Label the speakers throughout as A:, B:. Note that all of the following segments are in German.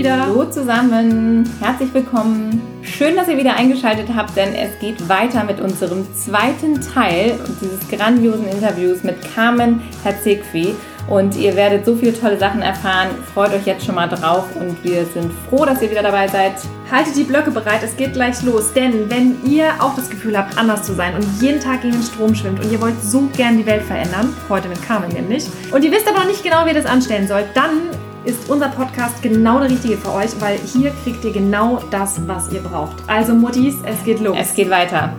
A: wieder.
B: Hallo zusammen, herzlich willkommen. Schön, dass ihr wieder eingeschaltet habt, denn es geht weiter mit unserem zweiten Teil dieses grandiosen Interviews mit Carmen Herzegwi. Und ihr werdet so viele tolle Sachen erfahren. Freut euch jetzt schon mal drauf und wir sind froh, dass ihr wieder dabei seid.
A: Haltet die Blöcke bereit, es geht gleich los. Denn wenn ihr auch das Gefühl habt, anders zu sein und jeden Tag gegen den Strom schwimmt und ihr wollt so gern die Welt verändern, heute mit Carmen nämlich, und ihr wisst aber noch nicht genau, wie ihr das anstellen sollt, dann ist unser Podcast genau der richtige für euch, weil hier kriegt ihr genau das, was ihr braucht. Also Muttis, es geht los.
B: Es geht weiter.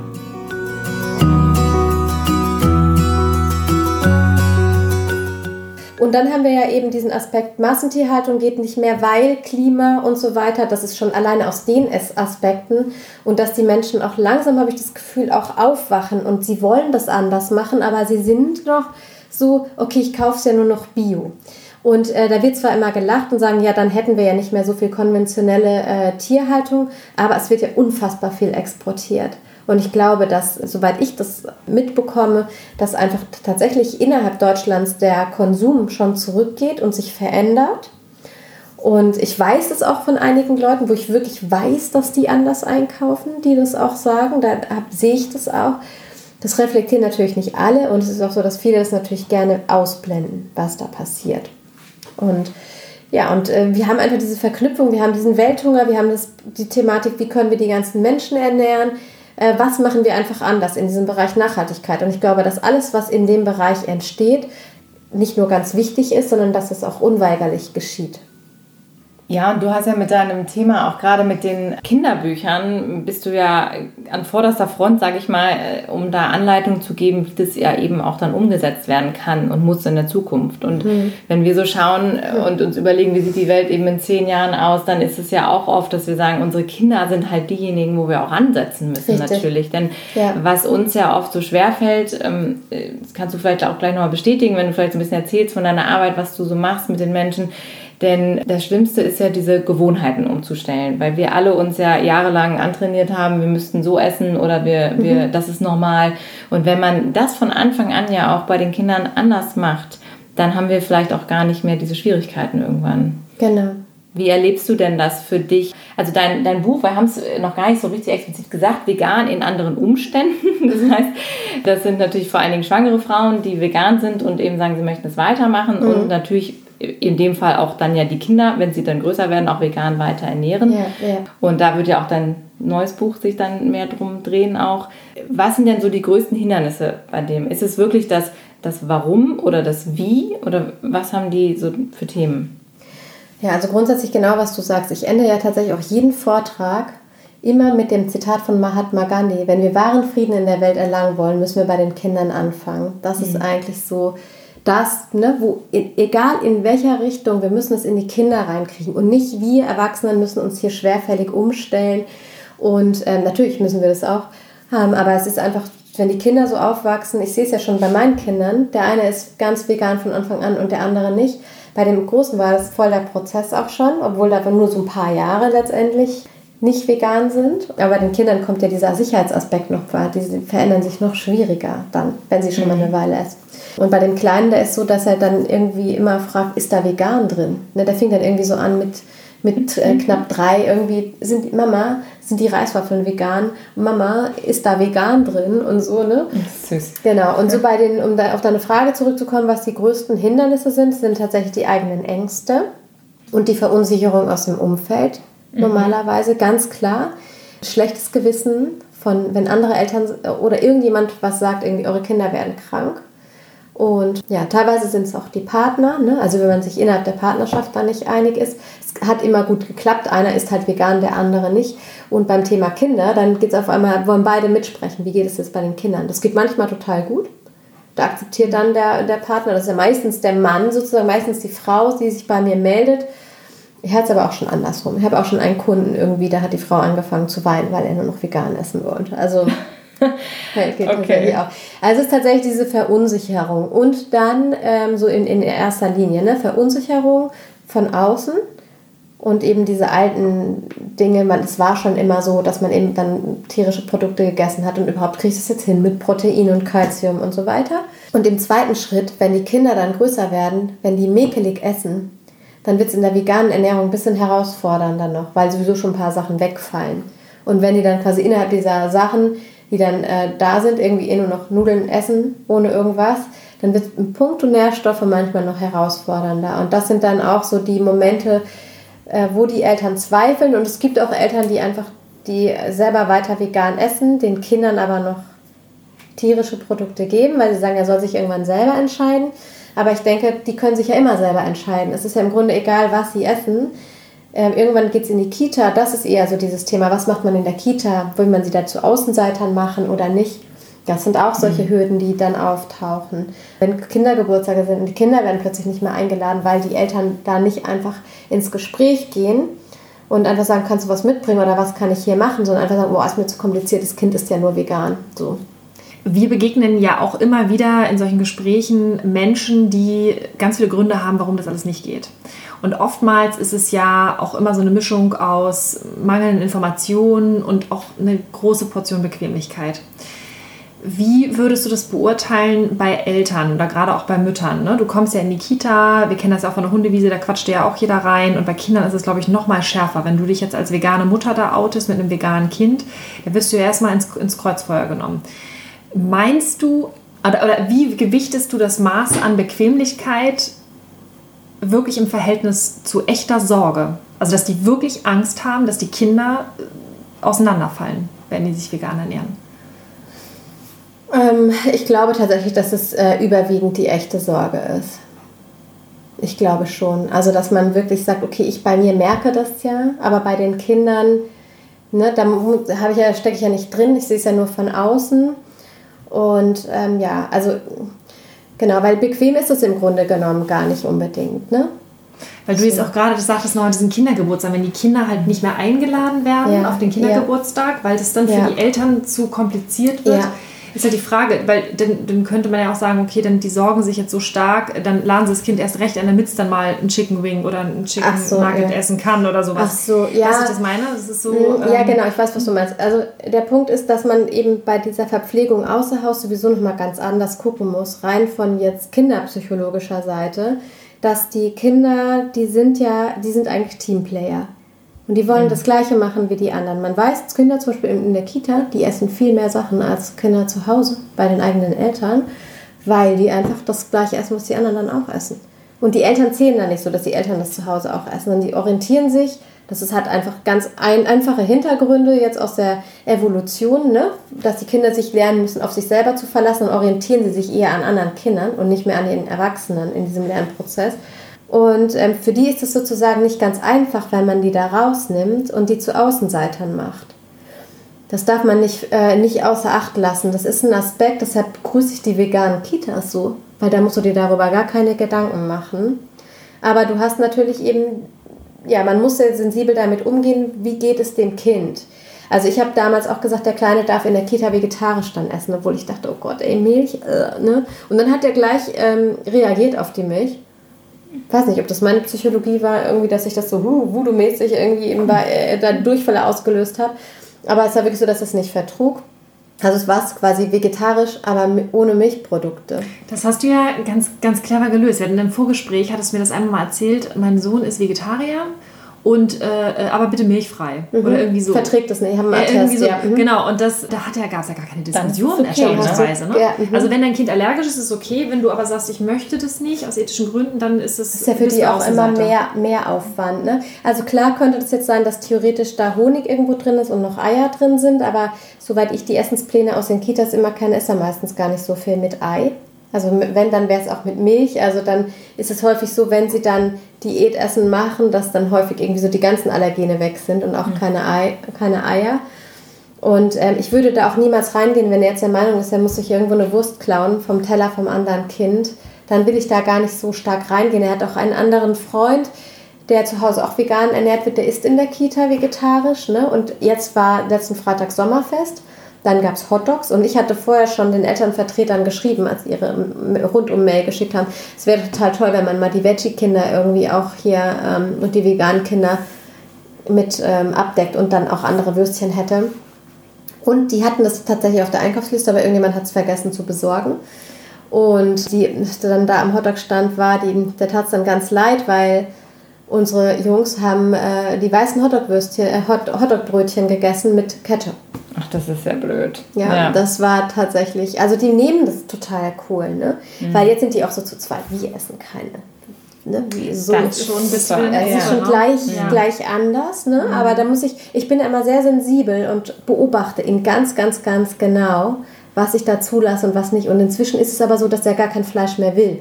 C: Und dann haben wir ja eben diesen Aspekt, Massentierhaltung geht nicht mehr, weil Klima und so weiter, das ist schon alleine aus den Aspekten und dass die Menschen auch langsam, habe ich das Gefühl, auch aufwachen und sie wollen das anders machen, aber sie sind noch so, okay, ich kaufe es ja nur noch Bio. Und äh, da wird zwar immer gelacht und sagen, ja, dann hätten wir ja nicht mehr so viel konventionelle äh, Tierhaltung, aber es wird ja unfassbar viel exportiert. Und ich glaube, dass, soweit ich das mitbekomme, dass einfach tatsächlich innerhalb Deutschlands der Konsum schon zurückgeht und sich verändert. Und ich weiß es auch von einigen Leuten, wo ich wirklich weiß, dass die anders einkaufen, die das auch sagen. Da sehe ich das auch. Das reflektieren natürlich nicht alle und es ist auch so, dass viele das natürlich gerne ausblenden, was da passiert. Und ja, und äh, wir haben einfach diese Verknüpfung, wir haben diesen Welthunger, wir haben das, die Thematik, wie können wir die ganzen Menschen ernähren, äh, was machen wir einfach anders in diesem Bereich Nachhaltigkeit. Und ich glaube, dass alles, was in dem Bereich entsteht, nicht nur ganz wichtig ist, sondern dass es auch unweigerlich geschieht.
B: Ja, und du hast ja mit deinem Thema, auch gerade mit den Kinderbüchern, bist du ja an vorderster Front, sage ich mal, äh, um da Anleitung zu geben, wie das ja eben auch dann umgesetzt werden kann und muss in der Zukunft. Und mhm. wenn wir so schauen und uns überlegen, wie sieht die Welt eben in zehn Jahren aus, dann ist es ja auch oft, dass wir sagen, unsere Kinder sind halt diejenigen, wo wir auch ansetzen müssen Richtig. natürlich. Denn ja. was uns ja oft so schwer fällt, ähm, das kannst du vielleicht auch gleich nochmal bestätigen, wenn du vielleicht ein bisschen erzählst von deiner Arbeit, was du so machst mit den Menschen, denn das Schlimmste ist ja diese Gewohnheiten umzustellen, weil wir alle uns ja jahrelang antrainiert haben, wir müssten so essen oder wir, mhm. wir, das ist normal. Und wenn man das von Anfang an ja auch bei den Kindern anders macht, dann haben wir vielleicht auch gar nicht mehr diese Schwierigkeiten irgendwann.
C: Genau.
B: Wie erlebst du denn das für dich? Also dein, dein Buch, wir haben es noch gar nicht so richtig explizit gesagt, vegan in anderen Umständen. Das heißt, das sind natürlich vor allen Dingen schwangere Frauen, die vegan sind und eben sagen, sie möchten es weitermachen mhm. und natürlich in dem Fall auch dann ja die Kinder, wenn sie dann größer werden, auch vegan weiter ernähren. Ja, ja. Und da wird ja auch dein neues Buch sich dann mehr drum drehen auch. Was sind denn so die größten Hindernisse bei dem? Ist es wirklich das, das Warum oder das Wie oder was haben die so für Themen?
C: Ja, also grundsätzlich genau, was du sagst. Ich ende ja tatsächlich auch jeden Vortrag immer mit dem Zitat von Mahatma Gandhi. Wenn wir wahren Frieden in der Welt erlangen wollen, müssen wir bei den Kindern anfangen. Das mhm. ist eigentlich so das, ne, wo, egal in welcher Richtung, wir müssen es in die Kinder reinkriegen und nicht wir Erwachsenen müssen uns hier schwerfällig umstellen. Und ähm, natürlich müssen wir das auch haben, aber es ist einfach, wenn die Kinder so aufwachsen, ich sehe es ja schon bei meinen Kindern, der eine ist ganz vegan von Anfang an und der andere nicht. Bei dem Großen war das voll der Prozess auch schon, obwohl da nur so ein paar Jahre letztendlich nicht vegan sind. Aber bei den Kindern kommt ja dieser Sicherheitsaspekt noch vor. Die verändern sich noch schwieriger dann, wenn sie schon mal eine Weile essen. Und bei dem Kleinen, der ist so, dass er dann irgendwie immer fragt, ist da vegan drin? Ne, der fing dann irgendwie so an mit, mit äh, knapp drei, irgendwie sind Mama, sind die Reiswaffeln vegan? Mama, ist da vegan drin? Und so, ne? Süß. Genau. Und so bei den, um da auf deine Frage zurückzukommen, was die größten Hindernisse sind, sind tatsächlich die eigenen Ängste und die Verunsicherung aus dem Umfeld Mhm. normalerweise, ganz klar. Schlechtes Gewissen von, wenn andere Eltern oder irgendjemand was sagt, irgendwie eure Kinder werden krank. Und ja, teilweise sind es auch die Partner, ne? also wenn man sich innerhalb der Partnerschaft da nicht einig ist. Es hat immer gut geklappt, einer ist halt vegan, der andere nicht. Und beim Thema Kinder, dann geht es auf einmal, wollen beide mitsprechen, wie geht es jetzt bei den Kindern. Das geht manchmal total gut. Da akzeptiert dann der, der Partner, das ist ja meistens der Mann sozusagen, meistens die Frau, die sich bei mir meldet ich hatte es aber auch schon andersrum. Ich habe auch schon einen Kunden irgendwie, da hat die Frau angefangen zu weinen, weil er nur noch vegan essen wollte. Also geht okay. auch. Also es ist tatsächlich diese Verunsicherung. Und dann ähm, so in, in erster Linie, ne? Verunsicherung von außen und eben diese alten Dinge, man, es war schon immer so, dass man eben dann tierische Produkte gegessen hat und überhaupt kriegt es jetzt hin mit Protein und Kalzium und so weiter. Und im zweiten Schritt, wenn die Kinder dann größer werden, wenn die mäkelig essen, dann wird es in der veganen Ernährung ein bisschen herausfordernder noch, weil sowieso schon ein paar Sachen wegfallen. Und wenn die dann quasi innerhalb dieser Sachen, die dann äh, da sind, irgendwie eh nur noch Nudeln essen, ohne irgendwas, dann wird im Punkt Nährstoffe manchmal noch herausfordernder. Und das sind dann auch so die Momente, äh, wo die Eltern zweifeln. Und es gibt auch Eltern, die einfach, die selber weiter vegan essen, den Kindern aber noch tierische Produkte geben, weil sie sagen, er soll sich irgendwann selber entscheiden. Aber ich denke, die können sich ja immer selber entscheiden. Es ist ja im Grunde egal, was sie essen. Ähm, irgendwann geht es in die Kita. Das ist eher so dieses Thema, was macht man in der Kita? Will man sie da zu Außenseitern machen oder nicht? Das sind auch solche mhm. Hürden, die dann auftauchen. Wenn Kindergeburtstage sind und die Kinder werden plötzlich nicht mehr eingeladen, weil die Eltern da nicht einfach ins Gespräch gehen und einfach sagen, kannst du was mitbringen oder was kann ich hier machen, sondern einfach sagen, boah, ist mir zu kompliziert, das Kind ist ja nur vegan. So.
A: Wir begegnen ja auch immer wieder in solchen Gesprächen Menschen, die ganz viele Gründe haben, warum das alles nicht geht. Und oftmals ist es ja auch immer so eine Mischung aus mangelnden Informationen und auch eine große Portion Bequemlichkeit. Wie würdest du das beurteilen bei Eltern oder gerade auch bei Müttern? Ne? Du kommst ja in die Kita, wir kennen das ja auch von der Hundewiese, da quatscht ja auch jeder rein. Und bei Kindern ist es, glaube ich, noch mal schärfer. Wenn du dich jetzt als vegane Mutter da outest mit einem veganen Kind, dann wirst du ja erstmal ins, ins Kreuzfeuer genommen. Meinst du, oder, oder wie gewichtest du das Maß an Bequemlichkeit wirklich im Verhältnis zu echter Sorge? Also, dass die wirklich Angst haben, dass die Kinder äh, auseinanderfallen, wenn die sich vegan ernähren?
C: Ähm, ich glaube tatsächlich, dass es äh, überwiegend die echte Sorge ist. Ich glaube schon. Also, dass man wirklich sagt, okay, ich bei mir merke das ja, aber bei den Kindern, ne, da ich ja, stecke ich ja nicht drin, ich sehe es ja nur von außen. Und ähm, ja, also genau, weil bequem ist es im Grunde genommen gar nicht unbedingt, ne?
A: Weil du jetzt auch gerade, das sagtest noch an diesem Kindergeburtstag, wenn die Kinder halt nicht mehr eingeladen werden ja, auf den Kindergeburtstag, ja. weil das dann für ja. die Eltern zu kompliziert wird. Ja ist halt die Frage, weil dann, dann könnte man ja auch sagen, okay, dann die sorgen sich jetzt so stark, dann laden sie das Kind erst recht an, damit es dann mal ein Chicken Wing oder ein Chicken so, Nugget ja. essen kann oder sowas.
C: Ach so, ja.
A: Weißt du, was ich meine? Das ist so,
C: mhm, ja, ähm, genau, ich weiß, was du meinst. Also der Punkt ist, dass man eben bei dieser Verpflegung außer Haus sowieso nochmal ganz anders gucken muss, rein von jetzt kinderpsychologischer Seite, dass die Kinder, die sind ja, die sind eigentlich Teamplayer. Und die wollen mhm. das Gleiche machen wie die anderen. Man weiß, dass Kinder zum Beispiel in der Kita, die essen viel mehr Sachen als Kinder zu Hause bei den eigenen Eltern, weil die einfach das Gleiche essen, was die anderen dann auch essen. Und die Eltern zählen dann nicht so, dass die Eltern das zu Hause auch essen, sondern die orientieren sich. Das ist halt einfach ganz ein, einfache Hintergründe jetzt aus der Evolution, ne? dass die Kinder sich lernen müssen, auf sich selber zu verlassen und orientieren sie sich eher an anderen Kindern und nicht mehr an den Erwachsenen in diesem Lernprozess. Und ähm, für die ist es sozusagen nicht ganz einfach, weil man die da rausnimmt und die zu Außenseitern macht. Das darf man nicht, äh, nicht außer Acht lassen. Das ist ein Aspekt, deshalb begrüße ich die veganen Kitas so, weil da musst du dir darüber gar keine Gedanken machen. Aber du hast natürlich eben, ja, man muss sehr sensibel damit umgehen, wie geht es dem Kind. Also ich habe damals auch gesagt, der Kleine darf in der Kita vegetarisch dann essen, obwohl ich dachte, oh Gott, ey, Milch, äh, ne? Und dann hat er gleich ähm, reagiert auf die Milch weiß nicht, ob das meine Psychologie war, irgendwie, dass ich das so voodoo-mäßig irgendwie eben bei, äh, da Durchfälle ausgelöst habe. Aber es war wirklich so, dass es nicht vertrug. Also es war quasi vegetarisch, aber ohne Milchprodukte.
A: Das hast du ja ganz, ganz clever gelöst. Wir hatten im Vorgespräch, hattest du mir das einmal mal erzählt, mein Sohn ist Vegetarier und äh, äh, aber bitte milchfrei mhm. oder irgendwie so.
C: Verträgt das nicht, haben
A: wir ja, so, ja. Mhm. Genau, und das, da hat ja, gab es ja gar keine Diskussion okay. erstaunlicherweise. Ne? Ja, mhm. Also wenn dein Kind allergisch ist, ist es okay. Wenn du aber sagst, ich möchte das nicht aus ethischen Gründen, dann ist es.
C: Das ist ja für die auch immer mehr, mehr Aufwand. Ne? Also klar könnte das jetzt sein, dass theoretisch da Honig irgendwo drin ist und noch Eier drin sind, aber soweit ich die Essenspläne aus den Kitas immer kenne, ist da meistens gar nicht so viel mit Ei. Also wenn, dann wäre es auch mit Milch. Also dann ist es häufig so, wenn sie dann Diätessen machen, dass dann häufig irgendwie so die ganzen Allergene weg sind und auch mhm. keine, Ei, keine Eier. Und ähm, ich würde da auch niemals reingehen, wenn er jetzt der Meinung ist, er muss sich irgendwo eine Wurst klauen vom Teller vom anderen Kind. Dann will ich da gar nicht so stark reingehen. Er hat auch einen anderen Freund, der zu Hause auch vegan ernährt wird, der ist in der Kita vegetarisch. Ne? Und jetzt war letzten Freitag Sommerfest. Dann gab es Hotdogs und ich hatte vorher schon den Elternvertretern geschrieben, als sie ihre Rundum-Mail geschickt haben. Es wäre total toll, wenn man mal die Veggie-Kinder irgendwie auch hier ähm, und die veganen Kinder mit ähm, abdeckt und dann auch andere Würstchen hätte. Und die hatten das tatsächlich auf der Einkaufsliste, aber irgendjemand hat es vergessen zu besorgen. Und die dann da am Hotdog stand, war die, der tat es dann ganz leid, weil Unsere Jungs haben äh, die weißen Hotdog-Würstchen, äh, Hot Hotdog-Brötchen gegessen mit Ketchup.
B: Ach, das ist sehr blöd.
C: Ja, ja, das war tatsächlich, also die nehmen das total cool, ne? Mhm. Weil jetzt sind die auch so zu zweit, wir essen keine. Ne, wie so. Das ist schon, das ist schon gleich, ja. gleich anders, ne? Mhm. aber da muss ich, ich bin immer sehr sensibel und beobachte ihn ganz, ganz, ganz genau, was ich da zulasse und was nicht. Und inzwischen ist es aber so, dass er gar kein Fleisch mehr will.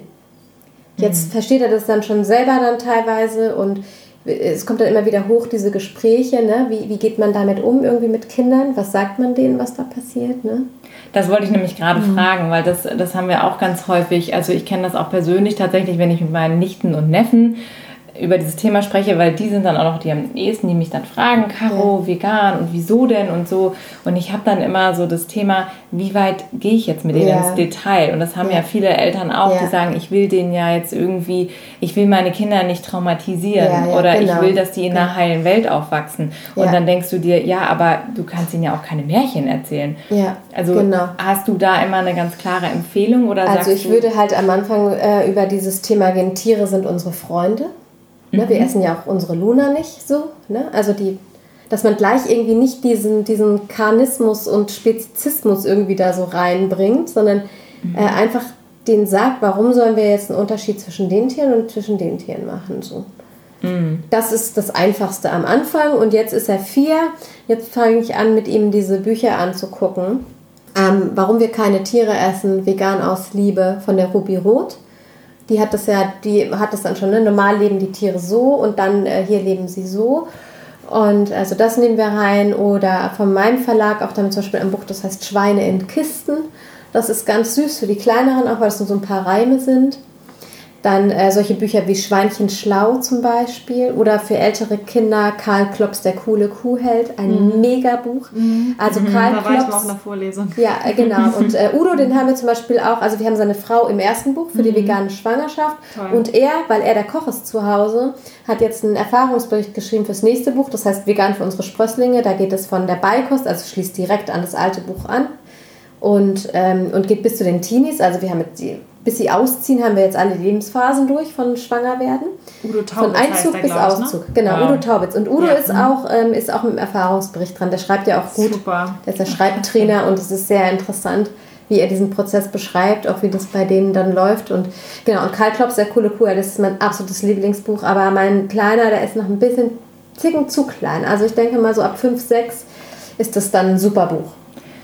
C: Jetzt mhm. versteht er das dann schon selber dann teilweise und es kommt dann immer wieder hoch, diese Gespräche, ne? wie, wie geht man damit um, irgendwie mit Kindern? Was sagt man denen, was da passiert? Ne?
B: Das wollte ich nämlich gerade mhm. fragen, weil das, das haben wir auch ganz häufig. Also ich kenne das auch persönlich tatsächlich, wenn ich mit meinen Nichten und Neffen über dieses Thema spreche, weil die sind dann auch noch die am ehesten, die mich dann fragen, Caro, ja. vegan und wieso denn und so. Und ich habe dann immer so das Thema, wie weit gehe ich jetzt mit denen ja. ins Detail? Und das haben ja, ja viele Eltern auch, die sagen, ich will denen ja jetzt irgendwie, ich will meine Kinder nicht traumatisieren oder genau. ich will, dass die in einer heilen Welt aufwachsen. Und dann denkst du dir, ja, aber du kannst ihnen ja auch keine Märchen erzählen. Ja, also genau. hast du da immer eine ganz klare Empfehlung oder
C: Also ich würde halt am Anfang äh, über dieses Thema gehen, Tiere sind unsere Freunde. Ne? Wir mhm. essen ja auch unsere Luna nicht so. Ne? Also die, dass man gleich irgendwie nicht diesen, diesen Karnismus und Spezizismus irgendwie da so reinbringt, sondern mhm. äh, einfach den sagt, warum sollen wir jetzt einen Unterschied zwischen den Tieren und zwischen den Tieren machen. So. Mhm. Das ist das Einfachste am Anfang und jetzt ist er vier. Jetzt fange ich an, mit ihm diese Bücher anzugucken. Ähm, warum wir keine Tiere essen, vegan aus Liebe von der Ruby Roth die hat das ja, die hat das dann schon, ne? normal leben die Tiere so und dann äh, hier leben sie so. Und also das nehmen wir rein. Oder von meinem Verlag auch damit zum Beispiel ein Buch, das heißt Schweine in Kisten. Das ist ganz süß für die kleineren, auch weil es nur so ein paar Reime sind. Dann äh, solche Bücher wie Schweinchen schlau zum Beispiel oder für ältere Kinder Karl Klops Der coole Kuhheld, ein mhm. Megabuch. Mhm. Also mhm. Karl da Klops. War ich mal Vorlesung. Ja, äh, genau. Und äh, Udo, den haben wir zum Beispiel auch, also wir haben seine Frau im ersten Buch für die mhm. vegane Schwangerschaft. Toll. Und er, weil er der Koch ist zu Hause, hat jetzt einen Erfahrungsbericht geschrieben fürs nächste Buch, das heißt Vegan für unsere Sprösslinge. Da geht es von der Beikost, also schließt direkt an das alte Buch an. Und, ähm, und geht bis zu den Teenies. Also wir haben jetzt die bis sie ausziehen, haben wir jetzt alle Lebensphasen durch von Schwangerwerden. Udo Taubitz. Von Einzug der, bis ne? Auszug. Ne? Genau, ja. Udo Taubitz. Und Udo ja. ist, auch, ähm, ist auch mit einem Erfahrungsbericht dran. Der schreibt ja auch gut. Super. Der ist der Schreibtrainer und es ist sehr interessant, wie er diesen Prozess beschreibt, auch wie das bei denen dann läuft. Und genau, und Karl Klopp, sehr coole Kuh, das ist mein absolutes Lieblingsbuch. Aber mein Kleiner, der ist noch ein bisschen zicken zu klein. Also ich denke mal so ab 5, 6 ist das dann ein super Buch.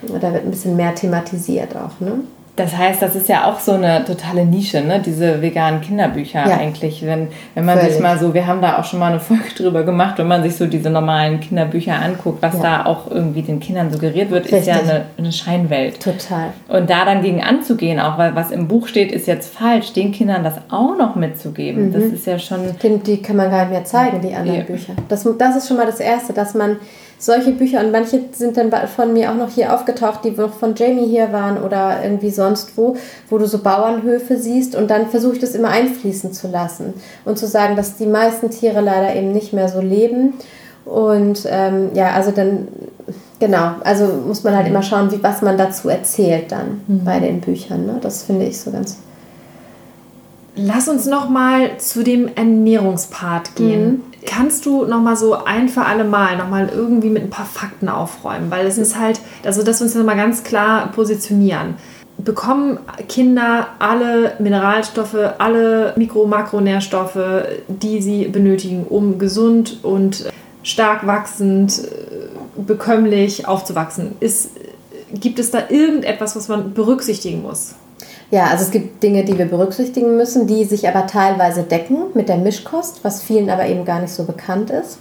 C: Da wird ein bisschen mehr thematisiert auch. Ne?
B: Das heißt, das ist ja auch so eine totale Nische, ne? diese veganen Kinderbücher ja. eigentlich. Wenn, wenn man Völlig. sich mal so, wir haben da auch schon mal eine Folge drüber gemacht, wenn man sich so diese normalen Kinderbücher anguckt, was ja. da auch irgendwie den Kindern suggeriert wird, Richtig. ist ja eine, eine, Scheinwelt. Total. Und da dann gegen anzugehen, auch weil was im Buch steht, ist jetzt falsch, den Kindern das auch noch mitzugeben, mhm. das ist ja schon...
C: Die, die kann man gar nicht mehr zeigen, die anderen ja. Bücher. Das, das ist schon mal das Erste, dass man solche Bücher und manche sind dann von mir auch noch hier aufgetaucht, die noch von Jamie hier waren oder irgendwie sonst wo, wo du so Bauernhöfe siehst und dann versuche ich das immer einfließen zu lassen und zu sagen, dass die meisten Tiere leider eben nicht mehr so leben und ähm, ja, also dann genau, also muss man halt immer schauen, wie was man dazu erzählt dann mhm. bei den Büchern. Ne? Das finde ich so ganz
A: Lass uns noch mal zu dem Ernährungspart gehen. Mhm. Kannst du noch mal so ein für alle Mal noch mal irgendwie mit ein paar Fakten aufräumen, weil es ist halt, also dass wir uns noch mal ganz klar positionieren. Bekommen Kinder alle Mineralstoffe, alle Mikro- Makronährstoffe, die sie benötigen, um gesund und stark wachsend, bekömmlich aufzuwachsen? Ist, gibt es da irgendetwas, was man berücksichtigen muss?
C: Ja, also es gibt Dinge, die wir berücksichtigen müssen, die sich aber teilweise decken mit der Mischkost, was vielen aber eben gar nicht so bekannt ist.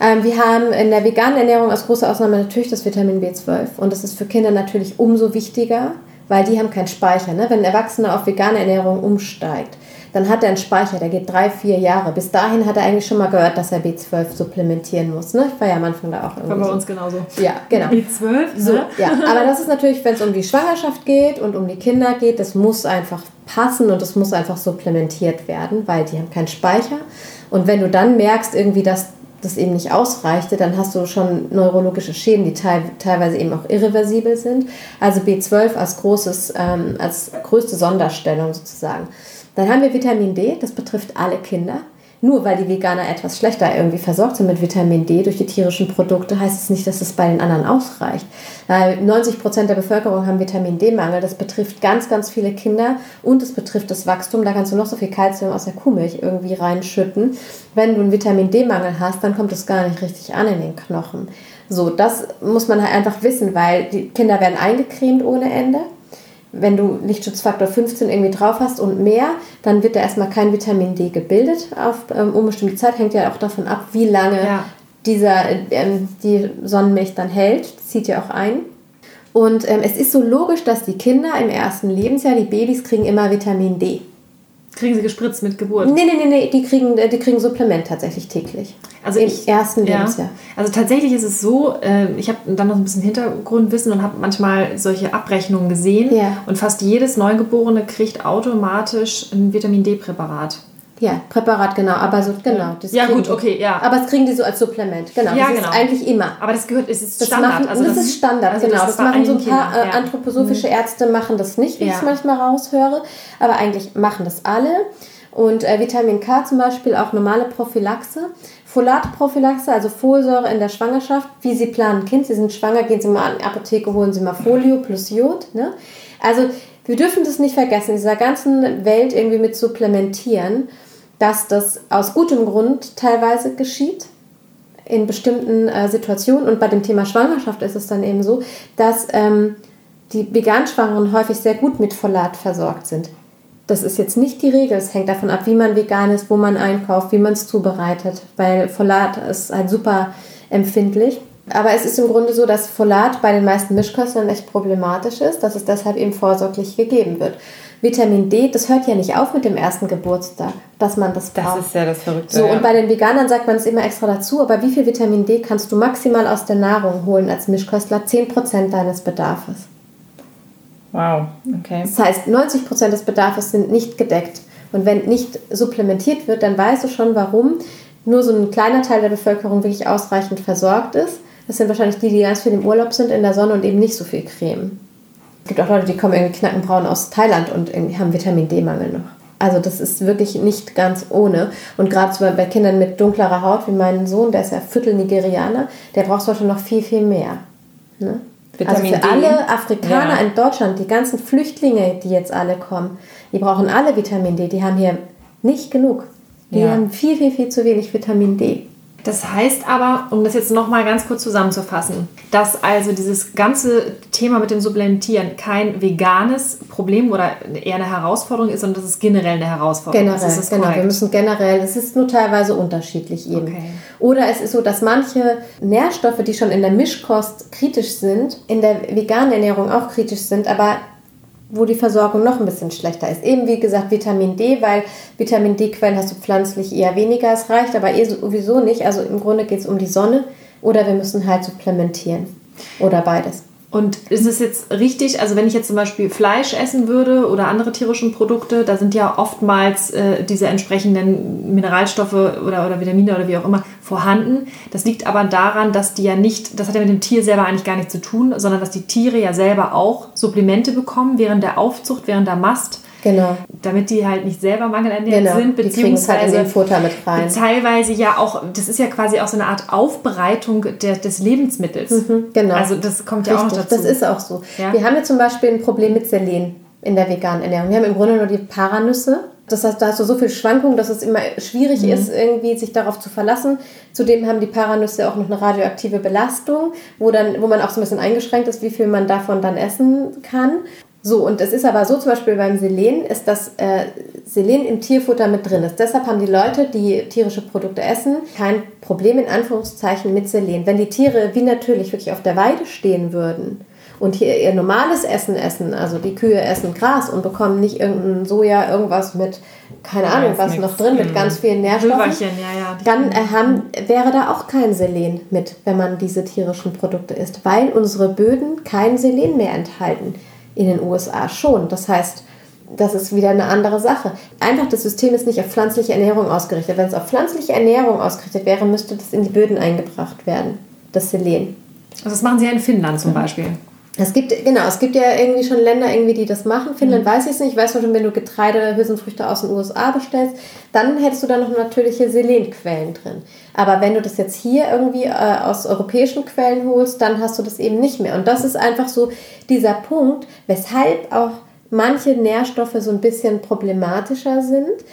C: Ähm, wir haben in der veganen Ernährung als große Ausnahme natürlich das Vitamin B12 und das ist für Kinder natürlich umso wichtiger, weil die haben keinen Speicher. Ne? Wenn ein Erwachsener auf vegane Ernährung umsteigt, dann hat er einen Speicher, der geht drei, vier Jahre. Bis dahin hat er eigentlich schon mal gehört, dass er B12 supplementieren muss. Ne? Ich war ja am Anfang da auch irgendwie. War bei so. uns genauso. Ja, genau. B12? So, ne? ja. Aber das ist natürlich, wenn es um die Schwangerschaft geht und um die Kinder geht, das muss einfach passen und das muss einfach supplementiert werden, weil die haben keinen Speicher. Und wenn du dann merkst, irgendwie, dass das eben nicht ausreichte, dann hast du schon neurologische Schäden, die teilweise eben auch irreversibel sind. Also B12 als großes, ähm, als größte Sonderstellung sozusagen. Dann haben wir Vitamin D, das betrifft alle Kinder. nur weil die Veganer etwas schlechter irgendwie versorgt sind mit Vitamin D durch die tierischen Produkte, heißt es nicht, dass es bei den anderen ausreicht. Weil 90 Prozent der Bevölkerung haben Vitamin D-Mangel. Das betrifft ganz, ganz viele Kinder und es betrifft das Wachstum. Da kannst du noch so viel Kalzium aus der Kuhmilch irgendwie reinschütten. Wenn du einen Vitamin D-Mangel hast, dann kommt es gar nicht richtig an in den Knochen. So, das muss man halt einfach wissen, weil die Kinder werden eingecremt ohne Ende wenn du Lichtschutzfaktor 15 irgendwie drauf hast und mehr, dann wird da erstmal kein Vitamin D gebildet auf ähm, unbestimmte Zeit. Hängt ja auch davon ab, wie lange ja. dieser, ähm, die Sonnenmilch dann hält. Das zieht ja auch ein. Und ähm, es ist so logisch, dass die Kinder im ersten Lebensjahr, die Babys kriegen immer Vitamin D.
A: Kriegen sie gespritzt mit Geburt?
C: Nee, nee, nee, nee. Die kriegen, die kriegen Supplement tatsächlich täglich.
A: Also
C: Im
A: ich,
C: ersten
A: ja.
C: Lebensjahr.
A: Also tatsächlich ist es so, äh, ich habe dann noch ein bisschen Hintergrundwissen und habe manchmal solche Abrechnungen gesehen.
C: Ja.
A: Und fast jedes Neugeborene kriegt automatisch ein Vitamin D-Präparat.
C: Ja, Präparat, genau. Aber so, genau. Das
A: Ja,
C: kriegen
A: gut,
C: die.
A: okay, ja.
C: Aber das kriegen die so als Supplement. Genau.
A: Ja,
C: das
A: genau.
C: ist eigentlich immer.
A: Aber das gehört, es ist
C: Das,
A: Standard.
C: machen,
A: also
C: das, ist Standard,
A: also
C: genau.
A: das
C: Das, machen so ein paar
A: Kindern,
C: äh,
A: ja.
C: anthroposophische Ärzte machen das nicht, wie ich
A: Ja.
C: es manchmal raushöre. Aber eigentlich machen das alle. Und äh, Vitamin K zum Beispiel auch normale Prophylaxe. Folatprophylaxe, also Folsäure in der Schwangerschaft. Wie Sie planen, Kind, Sie sind schwanger, gehen Sie mal in die Apotheke, holen Sie mal Folio plus Jod. Ne? Also wir dürfen das nicht vergessen, in dieser ganzen Welt irgendwie mit supplementieren, dass das aus gutem Grund teilweise geschieht in bestimmten äh, Situationen. Und bei dem Thema Schwangerschaft ist es dann eben so, dass ähm, die Veganschwangeren häufig sehr gut mit Folat versorgt sind. Das ist jetzt nicht die Regel. Es hängt davon ab, wie man vegan ist, wo man einkauft, wie man es zubereitet. Weil Folat ist halt super empfindlich. Aber es ist im Grunde so, dass Folat bei den meisten Mischköstlern echt problematisch ist, dass es deshalb eben vorsorglich gegeben wird. Vitamin D, das hört ja nicht auf mit dem ersten Geburtstag, dass man das braucht.
B: Das ist ja das Verrückte.
C: So,
B: ja.
C: und bei den Veganern sagt man es immer extra dazu, aber wie viel Vitamin D kannst du maximal aus der Nahrung holen als Mischköstler? 10% deines Bedarfs.
B: Wow, okay.
C: Das heißt, 90% des Bedarfs sind nicht gedeckt. Und wenn nicht supplementiert wird, dann weißt du schon, warum nur so ein kleiner Teil der Bevölkerung wirklich ausreichend versorgt ist. Das sind wahrscheinlich die, die ganz viel im Urlaub sind in der Sonne und eben nicht so viel Creme. Es gibt auch Leute, die kommen irgendwie knackenbraun aus Thailand und irgendwie haben Vitamin D-Mangel noch. Also das ist wirklich nicht ganz ohne. Und gerade so bei Kindern mit dunklerer Haut, wie mein Sohn, der ist ja Viertel Nigerianer, der braucht heute noch viel, viel mehr. Ne?
B: Vitamin
C: also für
B: D.
C: alle Afrikaner
B: Ja.
C: in Deutschland, die ganzen Flüchtlinge, die jetzt alle kommen, die brauchen alle Vitamin D. Die haben hier nicht genug. Die
B: Ja.
C: haben viel, viel, viel zu wenig Vitamin D.
A: Das heißt aber, um das jetzt nochmal ganz kurz zusammenzufassen, dass also dieses ganze Thema mit dem Supplementieren kein veganes Problem oder eher eine Herausforderung ist, sondern dass es generell eine Herausforderung
C: Generell,
A: ist. Ist das
C: genau. Wir müssen generell, es ist nur teilweise unterschiedlich eben.
A: Okay.
C: Oder es ist so, dass manche Nährstoffe, die schon in der Mischkost kritisch sind, in der veganen Ernährung auch kritisch sind, aber wo die Versorgung noch ein bisschen schlechter ist. Eben wie gesagt Vitamin D, weil Vitamin D-Quellen hast du pflanzlich eher weniger, es reicht aber eh sowieso nicht. Also im Grunde geht es um die Sonne oder wir müssen halt supplementieren oder beides.
A: Und ist es jetzt richtig, also wenn ich jetzt zum Beispiel Fleisch essen würde oder andere tierischen Produkte, da sind ja oftmals äh, diese entsprechenden Mineralstoffe oder, oder Vitamine oder wie auch immer vorhanden. Das liegt aber daran, dass die ja nicht, das hat ja mit dem Tier selber eigentlich gar nichts zu tun, sondern dass die Tiere ja selber auch Supplemente bekommen während der Aufzucht, während der Mast,
C: Genau.
A: damit die halt nicht selber mangelernährt
C: Genau.
A: sind,
C: die kriegen es halt in
A: beziehungsweise
C: den Futter mit rein.
A: teilweise ja auch, das ist ja quasi auch so eine Art Aufbereitung der, des Lebensmittels.
C: genau.
A: Also das kommt ja auch noch
C: Richtig,
A: dazu.
C: das ist auch so.
A: Ja.
C: Wir haben ja zum Beispiel ein Problem mit Selen in der veganen Ernährung. Wir haben im Grunde nur die Paranüsse. Das heißt, da hast du so viel Schwankung, dass es immer schwierig
A: Mhm.
C: ist, irgendwie sich darauf zu verlassen. Zudem haben die Paranüsse auch noch eine radioaktive Belastung, wo, dann, wo man auch so ein bisschen eingeschränkt ist, wie viel man davon dann essen kann. So, und es ist aber so, zum Beispiel beim Selen, ist dass äh, Selen im Tierfutter mit drin ist. Deshalb haben die Leute, die tierische Produkte essen, kein Problem in Anführungszeichen mit Selen. Wenn die Tiere wie natürlich wirklich auf der Weide stehen würden und hier ihr normales Essen essen, also die Kühe essen Gras und bekommen nicht irgendein Soja, irgendwas mit, keine
B: Ja,
C: Ahnung, was
B: nix.
C: noch drin, mit ganz vielen Nährstoffen,
A: ja, ja.
C: dann äh, haben, wäre da auch kein Selen mit, wenn man diese tierischen Produkte isst, weil unsere Böden kein Selen mehr enthalten. In den USA schon. Das heißt, das ist wieder eine andere Sache. Einfach das System ist nicht auf pflanzliche Ernährung ausgerichtet. Wenn es auf pflanzliche Ernährung ausgerichtet wäre, müsste das in die Böden eingebracht werden, das Selen.
A: Also das machen sie ja in Finnland zum Beispiel.
C: Es gibt, genau, es gibt ja irgendwie schon Länder, irgendwie, die das machen. Finnland mhm. weiß ich es nicht. Ich weiß schon, wenn du Getreide, Hülsenfrüchte aus den USA bestellst, dann hättest du da noch natürliche Selenquellen drin. Aber wenn du das jetzt hier irgendwie äh, aus europäischen Quellen holst, dann hast du das eben nicht mehr. Und das ist einfach so dieser Punkt, weshalb auch manche Nährstoffe so ein bisschen problematischer sind.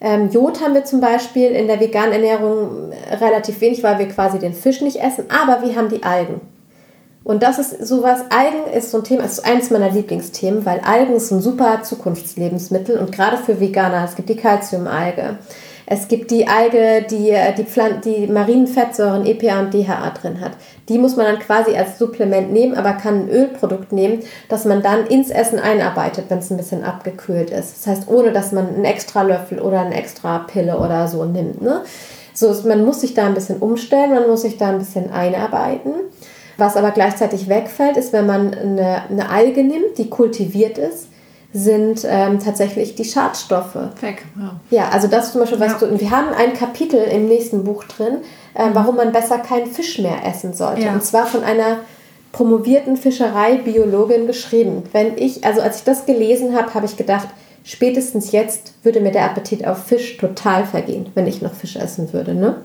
C: Ähm, Jod haben wir zum Beispiel in der veganen Ernährung relativ wenig, weil wir quasi den Fisch nicht essen, aber wir haben die Algen. Und das ist sowas, Algen ist so ein Thema, ist eines meiner Lieblingsthemen, weil Algen ist ein super Zukunftslebensmittel und gerade für Veganer, es gibt die Calciumalge, es gibt die Alge, die die, Pflan die marinen Fettsäuren EPA und DHA drin hat. Die muss man dann quasi als Supplement nehmen, aber kann ein Ölprodukt nehmen, das man dann ins Essen einarbeitet, wenn es ein bisschen abgekühlt ist. Das heißt, ohne dass man einen extra Löffel oder eine extra Pille oder so nimmt. Ne? So, man muss sich da ein bisschen umstellen, man muss sich da ein bisschen einarbeiten. Was aber gleichzeitig wegfällt, ist, wenn man eine, eine Alge nimmt, die kultiviert ist, sind ähm, tatsächlich die Schadstoffe.
A: Weg, ja.
C: Ja, also das zum Beispiel, was ja. du, wir haben ein Kapitel im nächsten Buch drin, äh, mhm. warum man besser keinen Fisch mehr essen sollte. Ja. Und zwar von einer promovierten Fischereibiologin geschrieben. Wenn ich, also als ich das gelesen habe, habe ich gedacht, spätestens jetzt würde mir der Appetit auf Fisch total vergehen, wenn ich noch Fisch essen würde. Ne?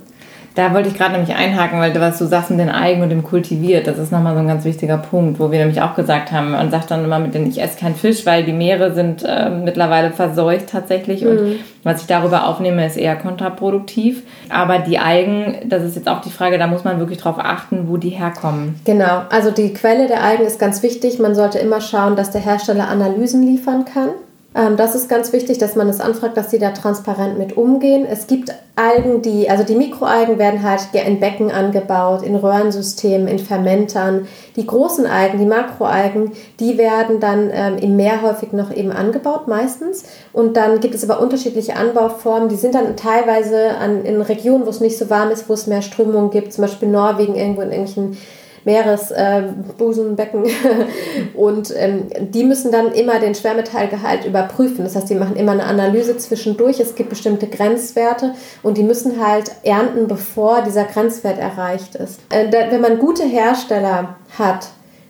B: Da wollte ich gerade nämlich einhaken, weil du, was du sagst mit den Eigen und dem kultiviert, das ist nochmal so ein ganz wichtiger Punkt, wo wir nämlich auch gesagt haben, man sagt dann immer mit den, ich esse keinen Fisch, weil die Meere sind äh, mittlerweile verseucht tatsächlich mhm. und was ich darüber aufnehme, ist eher kontraproduktiv. Aber die Algen, das ist jetzt auch die Frage, da muss man wirklich drauf achten, wo die herkommen.
C: Genau, also die Quelle der Algen ist ganz wichtig. Man sollte immer schauen, dass der Hersteller Analysen liefern kann. Ähm, das ist ganz wichtig, dass man es das anfragt, dass sie da transparent mit umgehen. Es gibt Algen, die, also die Mikroalgen werden halt in Becken angebaut, in Röhrensystemen, in Fermentern. Die großen Algen, die Makroalgen, die werden dann ähm, im Meer häufig noch eben angebaut, meistens. Und dann gibt es aber unterschiedliche Anbauformen. Die sind dann teilweise an, in Regionen, wo es nicht so warm ist, wo es mehr Strömungen gibt, zum Beispiel Norwegen, irgendwo in irgendwelchen Meeresbusenbecken. Äh, und ähm, die müssen dann immer den Schwermetallgehalt überprüfen. Das heißt, die machen immer eine Analyse zwischendurch. Es gibt bestimmte Grenzwerte und die müssen halt ernten, bevor dieser Grenzwert erreicht ist. Äh, wenn man gute Hersteller hat,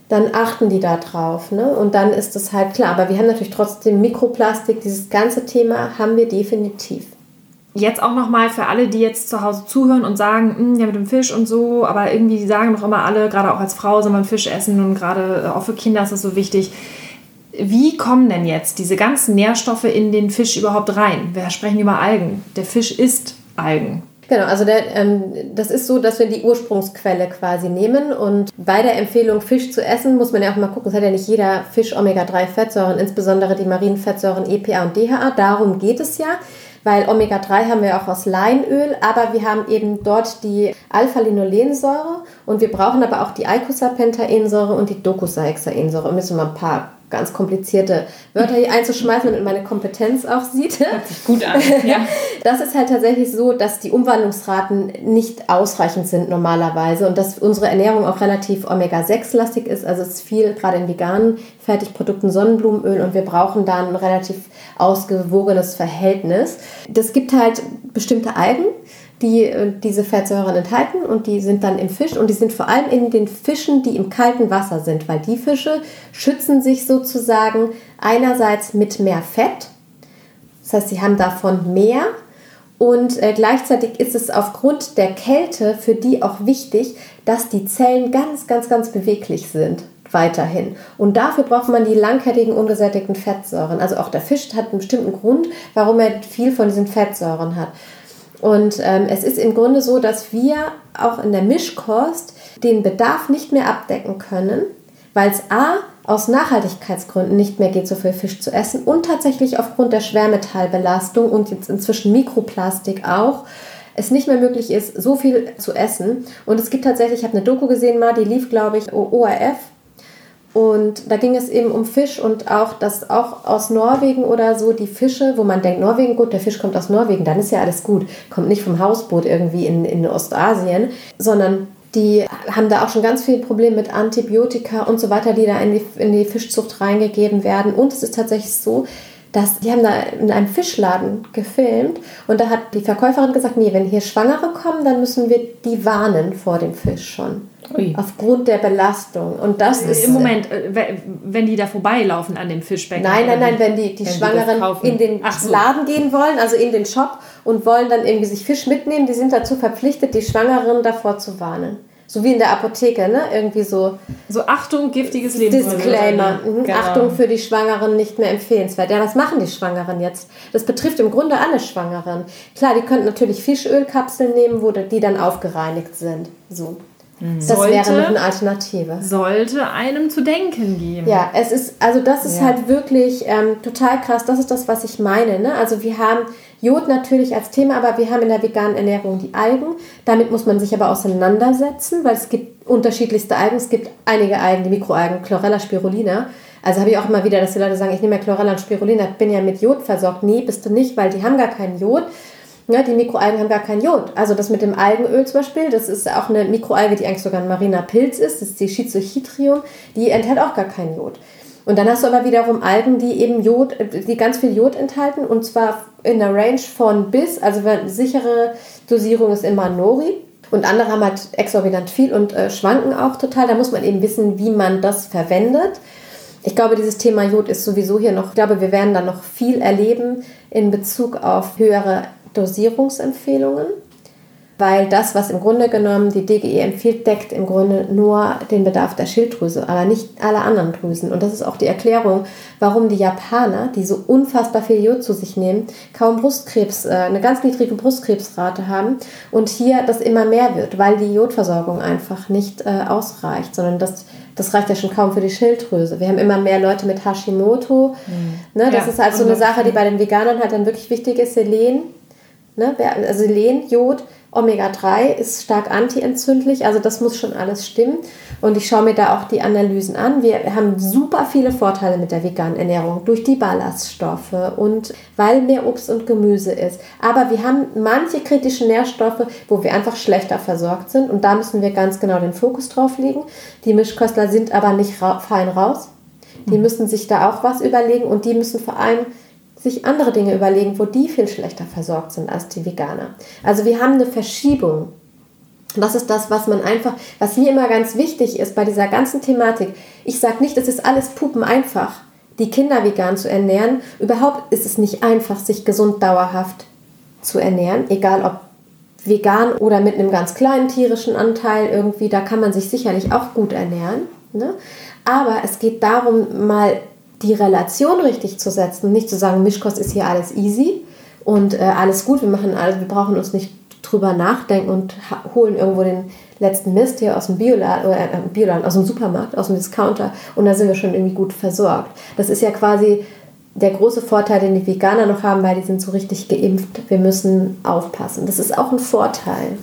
C: dann achten die da drauf. Ne? Und dann ist das halt klar. Aber wir haben natürlich trotzdem Mikroplastik. Dieses ganze Thema haben wir definitiv
A: jetzt auch nochmal für alle, die jetzt zu Hause zuhören und sagen, hm, ja mit dem Fisch und so, aber irgendwie sagen doch immer alle, gerade auch als Frau soll man Fisch essen und gerade auch für Kinder ist das so wichtig. Wie kommen denn jetzt diese ganzen Nährstoffe in den Fisch überhaupt rein? Wir sprechen über Algen. Der Fisch isst Algen.
C: Genau, also der, ähm, das ist so, dass wir die Ursprungsquelle quasi nehmen und bei der Empfehlung, Fisch zu essen, muss man ja auch mal gucken, es hat ja nicht jeder Fisch Omega-3-Fettsäuren, insbesondere die marinen Fettsäuren EPA und DHA, darum geht es ja weil Omega-3 haben wir auch aus Leinöl, aber wir haben eben dort die Alpha-Linolensäure und wir brauchen aber auch die Eicosapentaensäure und die Docosahexaensäure. Um jetzt mal ein paar ganz komplizierte Wörter hier einzuschmeißen, damit meine Kompetenz auch sieht.
B: Hört sich gut an. Ja.
C: Das ist halt tatsächlich so, dass die Umwandlungsraten nicht ausreichend sind normalerweise und dass unsere Ernährung auch relativ Omega-6-lastig ist. Also es ist viel, gerade in veganen Fertigprodukten, Sonnenblumenöl und wir brauchen da ein relativ ausgewogenes Verhältnis. Das gibt halt bestimmte Algen, die äh, diese Fettsäuren enthalten und die sind dann im Fisch und die sind vor allem in den Fischen, die im kalten Wasser sind, weil die Fische schützen sich sozusagen einerseits mit mehr Fett, das heißt, sie haben davon mehr und äh, gleichzeitig ist es aufgrund der Kälte für die auch wichtig, dass die Zellen ganz, ganz, ganz beweglich sind weiterhin. Und dafür braucht man die langkettigen ungesättigten Fettsäuren. Also auch der Fisch hat einen bestimmten Grund, warum er viel von diesen Fettsäuren hat. Und ähm, es ist im Grunde so, dass wir auch in der Mischkost den Bedarf nicht mehr abdecken können, weil es A aus Nachhaltigkeitsgründen nicht mehr geht, so viel Fisch zu essen und tatsächlich aufgrund der Schwermetallbelastung und jetzt inzwischen Mikroplastik auch es nicht mehr möglich ist, so viel zu essen. Und es gibt tatsächlich, ich habe eine Doku gesehen mal, die lief, glaube ich, ORF, und da ging es eben um Fisch und auch, dass auch aus Norwegen oder so die Fische, wo man denkt, Norwegen, gut, der Fisch kommt aus Norwegen, dann ist ja alles gut. Kommt nicht vom Hausboot irgendwie in, in Ostasien, sondern die haben da auch schon ganz viele Probleme mit Antibiotika und so weiter, die da in die, in die Fischzucht reingegeben werden. Und es ist tatsächlich so, dass die haben da in einem Fischladen gefilmt und da hat die Verkäuferin gesagt, nee, wenn hier Schwangere kommen, dann müssen wir die warnen vor dem Fisch schon. Ui. Aufgrund der Belastung. Und das ist.
A: Im Moment, äh, wenn die da vorbeilaufen an dem Fischbecken.
C: Nein, nein, nein, wenn die, die wenn Schwangeren in den so. Laden gehen wollen, also in den Shop und wollen dann irgendwie sich Fisch mitnehmen, die sind dazu verpflichtet, die Schwangeren davor zu warnen. So wie in der Apotheke, ne? Irgendwie so.
A: So Achtung, giftiges
C: Lebensmittel. Disclaimer. Mhm. Genau. Achtung für die Schwangeren nicht mehr empfehlenswert. Ja, was machen die Schwangeren jetzt? Das betrifft im Grunde alle Schwangeren. Klar, die könnten natürlich Fischölkapseln nehmen, wo die dann aufgereinigt sind. So. Das sollte, wäre noch eine Alternative.
A: Sollte einem zu denken geben.
C: Ja, es ist, also das ist ja. halt wirklich ähm, total krass. Das ist das, was ich meine. Ne? Also wir haben Jod natürlich als Thema, aber wir haben in der veganen Ernährung die Algen. Damit muss man sich aber auseinandersetzen, weil es gibt unterschiedlichste Algen. Es gibt einige Algen, die Mikroalgen, Chlorella spirulina. Also habe ich auch immer wieder, dass die Leute sagen, ich nehme ja Chlorella und Spirulina, bin ja mit Jod versorgt. Nee, bist du nicht, weil die haben gar keinen Jod. Ja, die Mikroalgen haben gar kein Jod. Also das mit dem Algenöl zum Beispiel, das ist auch eine Mikroalge, die eigentlich sogar ein mariner Pilz ist, das ist die Schizochitrium, die enthält auch gar kein Jod. Und dann hast du aber wiederum Algen, die eben Jod, die ganz viel Jod enthalten und zwar in der Range von bis, also eine sichere Dosierung ist immer Nori. Und andere haben halt exorbitant viel und äh, schwanken auch total. Da muss man eben wissen, wie man das verwendet. Ich glaube, dieses Thema Jod ist sowieso hier noch, ich glaube, wir werden da noch viel erleben in Bezug auf höhere Dosierungsempfehlungen weil das, was im Grunde genommen die DGE empfiehlt, deckt im Grunde nur den Bedarf der Schilddrüse, aber nicht alle anderen Drüsen. Und das ist auch die Erklärung, warum die Japaner, die so unfassbar viel Jod zu sich nehmen, kaum Brustkrebs, äh, eine ganz niedrige Brustkrebsrate haben und hier das immer mehr wird, weil die Jodversorgung einfach nicht äh, ausreicht, sondern das das reicht ja schon kaum für die Schilddrüse. Wir haben immer mehr Leute mit Hashimoto. Mhm. Ne, das ja, ist halt so eine Sache, die bei den Veganern halt dann wirklich wichtig ist. Selen, ne, also Selen, Jod, Omega-3 ist stark antientzündlich, also das muss schon alles stimmen. Und ich schaue mir da auch die Analysen an. Wir haben super viele Vorteile mit der veganen Ernährung durch die Ballaststoffe und weil mehr Obst und Gemüse ist. Aber wir haben manche kritischen Nährstoffe, wo wir einfach schlechter versorgt sind und da müssen wir ganz genau den Fokus drauf legen. Die Mischköstler sind aber nicht fein raus. Die mhm. müssen sich da auch was überlegen und die müssen vor allem sich andere Dinge überlegen, wo die viel schlechter versorgt sind als die Veganer. Also wir haben eine Verschiebung. Das ist das, was man einfach, was mir immer ganz wichtig ist bei dieser ganzen Thematik. Ich sage nicht, es ist alles pupen einfach, die Kinder vegan zu ernähren. Überhaupt ist es nicht einfach, sich gesund dauerhaft zu ernähren, egal ob vegan oder mit einem ganz kleinen tierischen Anteil irgendwie, da kann man sich sicherlich auch gut ernähren. Ne? Aber es geht darum, mal die Relation richtig zu setzen und nicht zu sagen, Mischkost ist hier alles easy und äh, alles gut, wir machen alles, wir brauchen uns nicht drüber nachdenken und holen irgendwo den letzten Mist hier aus dem Bioladen, äh, Bioladen, aus dem Supermarkt, aus dem Discounter und da sind wir schon irgendwie gut versorgt. Das ist ja quasi der große Vorteil, den die Veganer noch haben, weil die sind so richtig geimpft. Wir müssen aufpassen. Das ist auch ein Vorteil.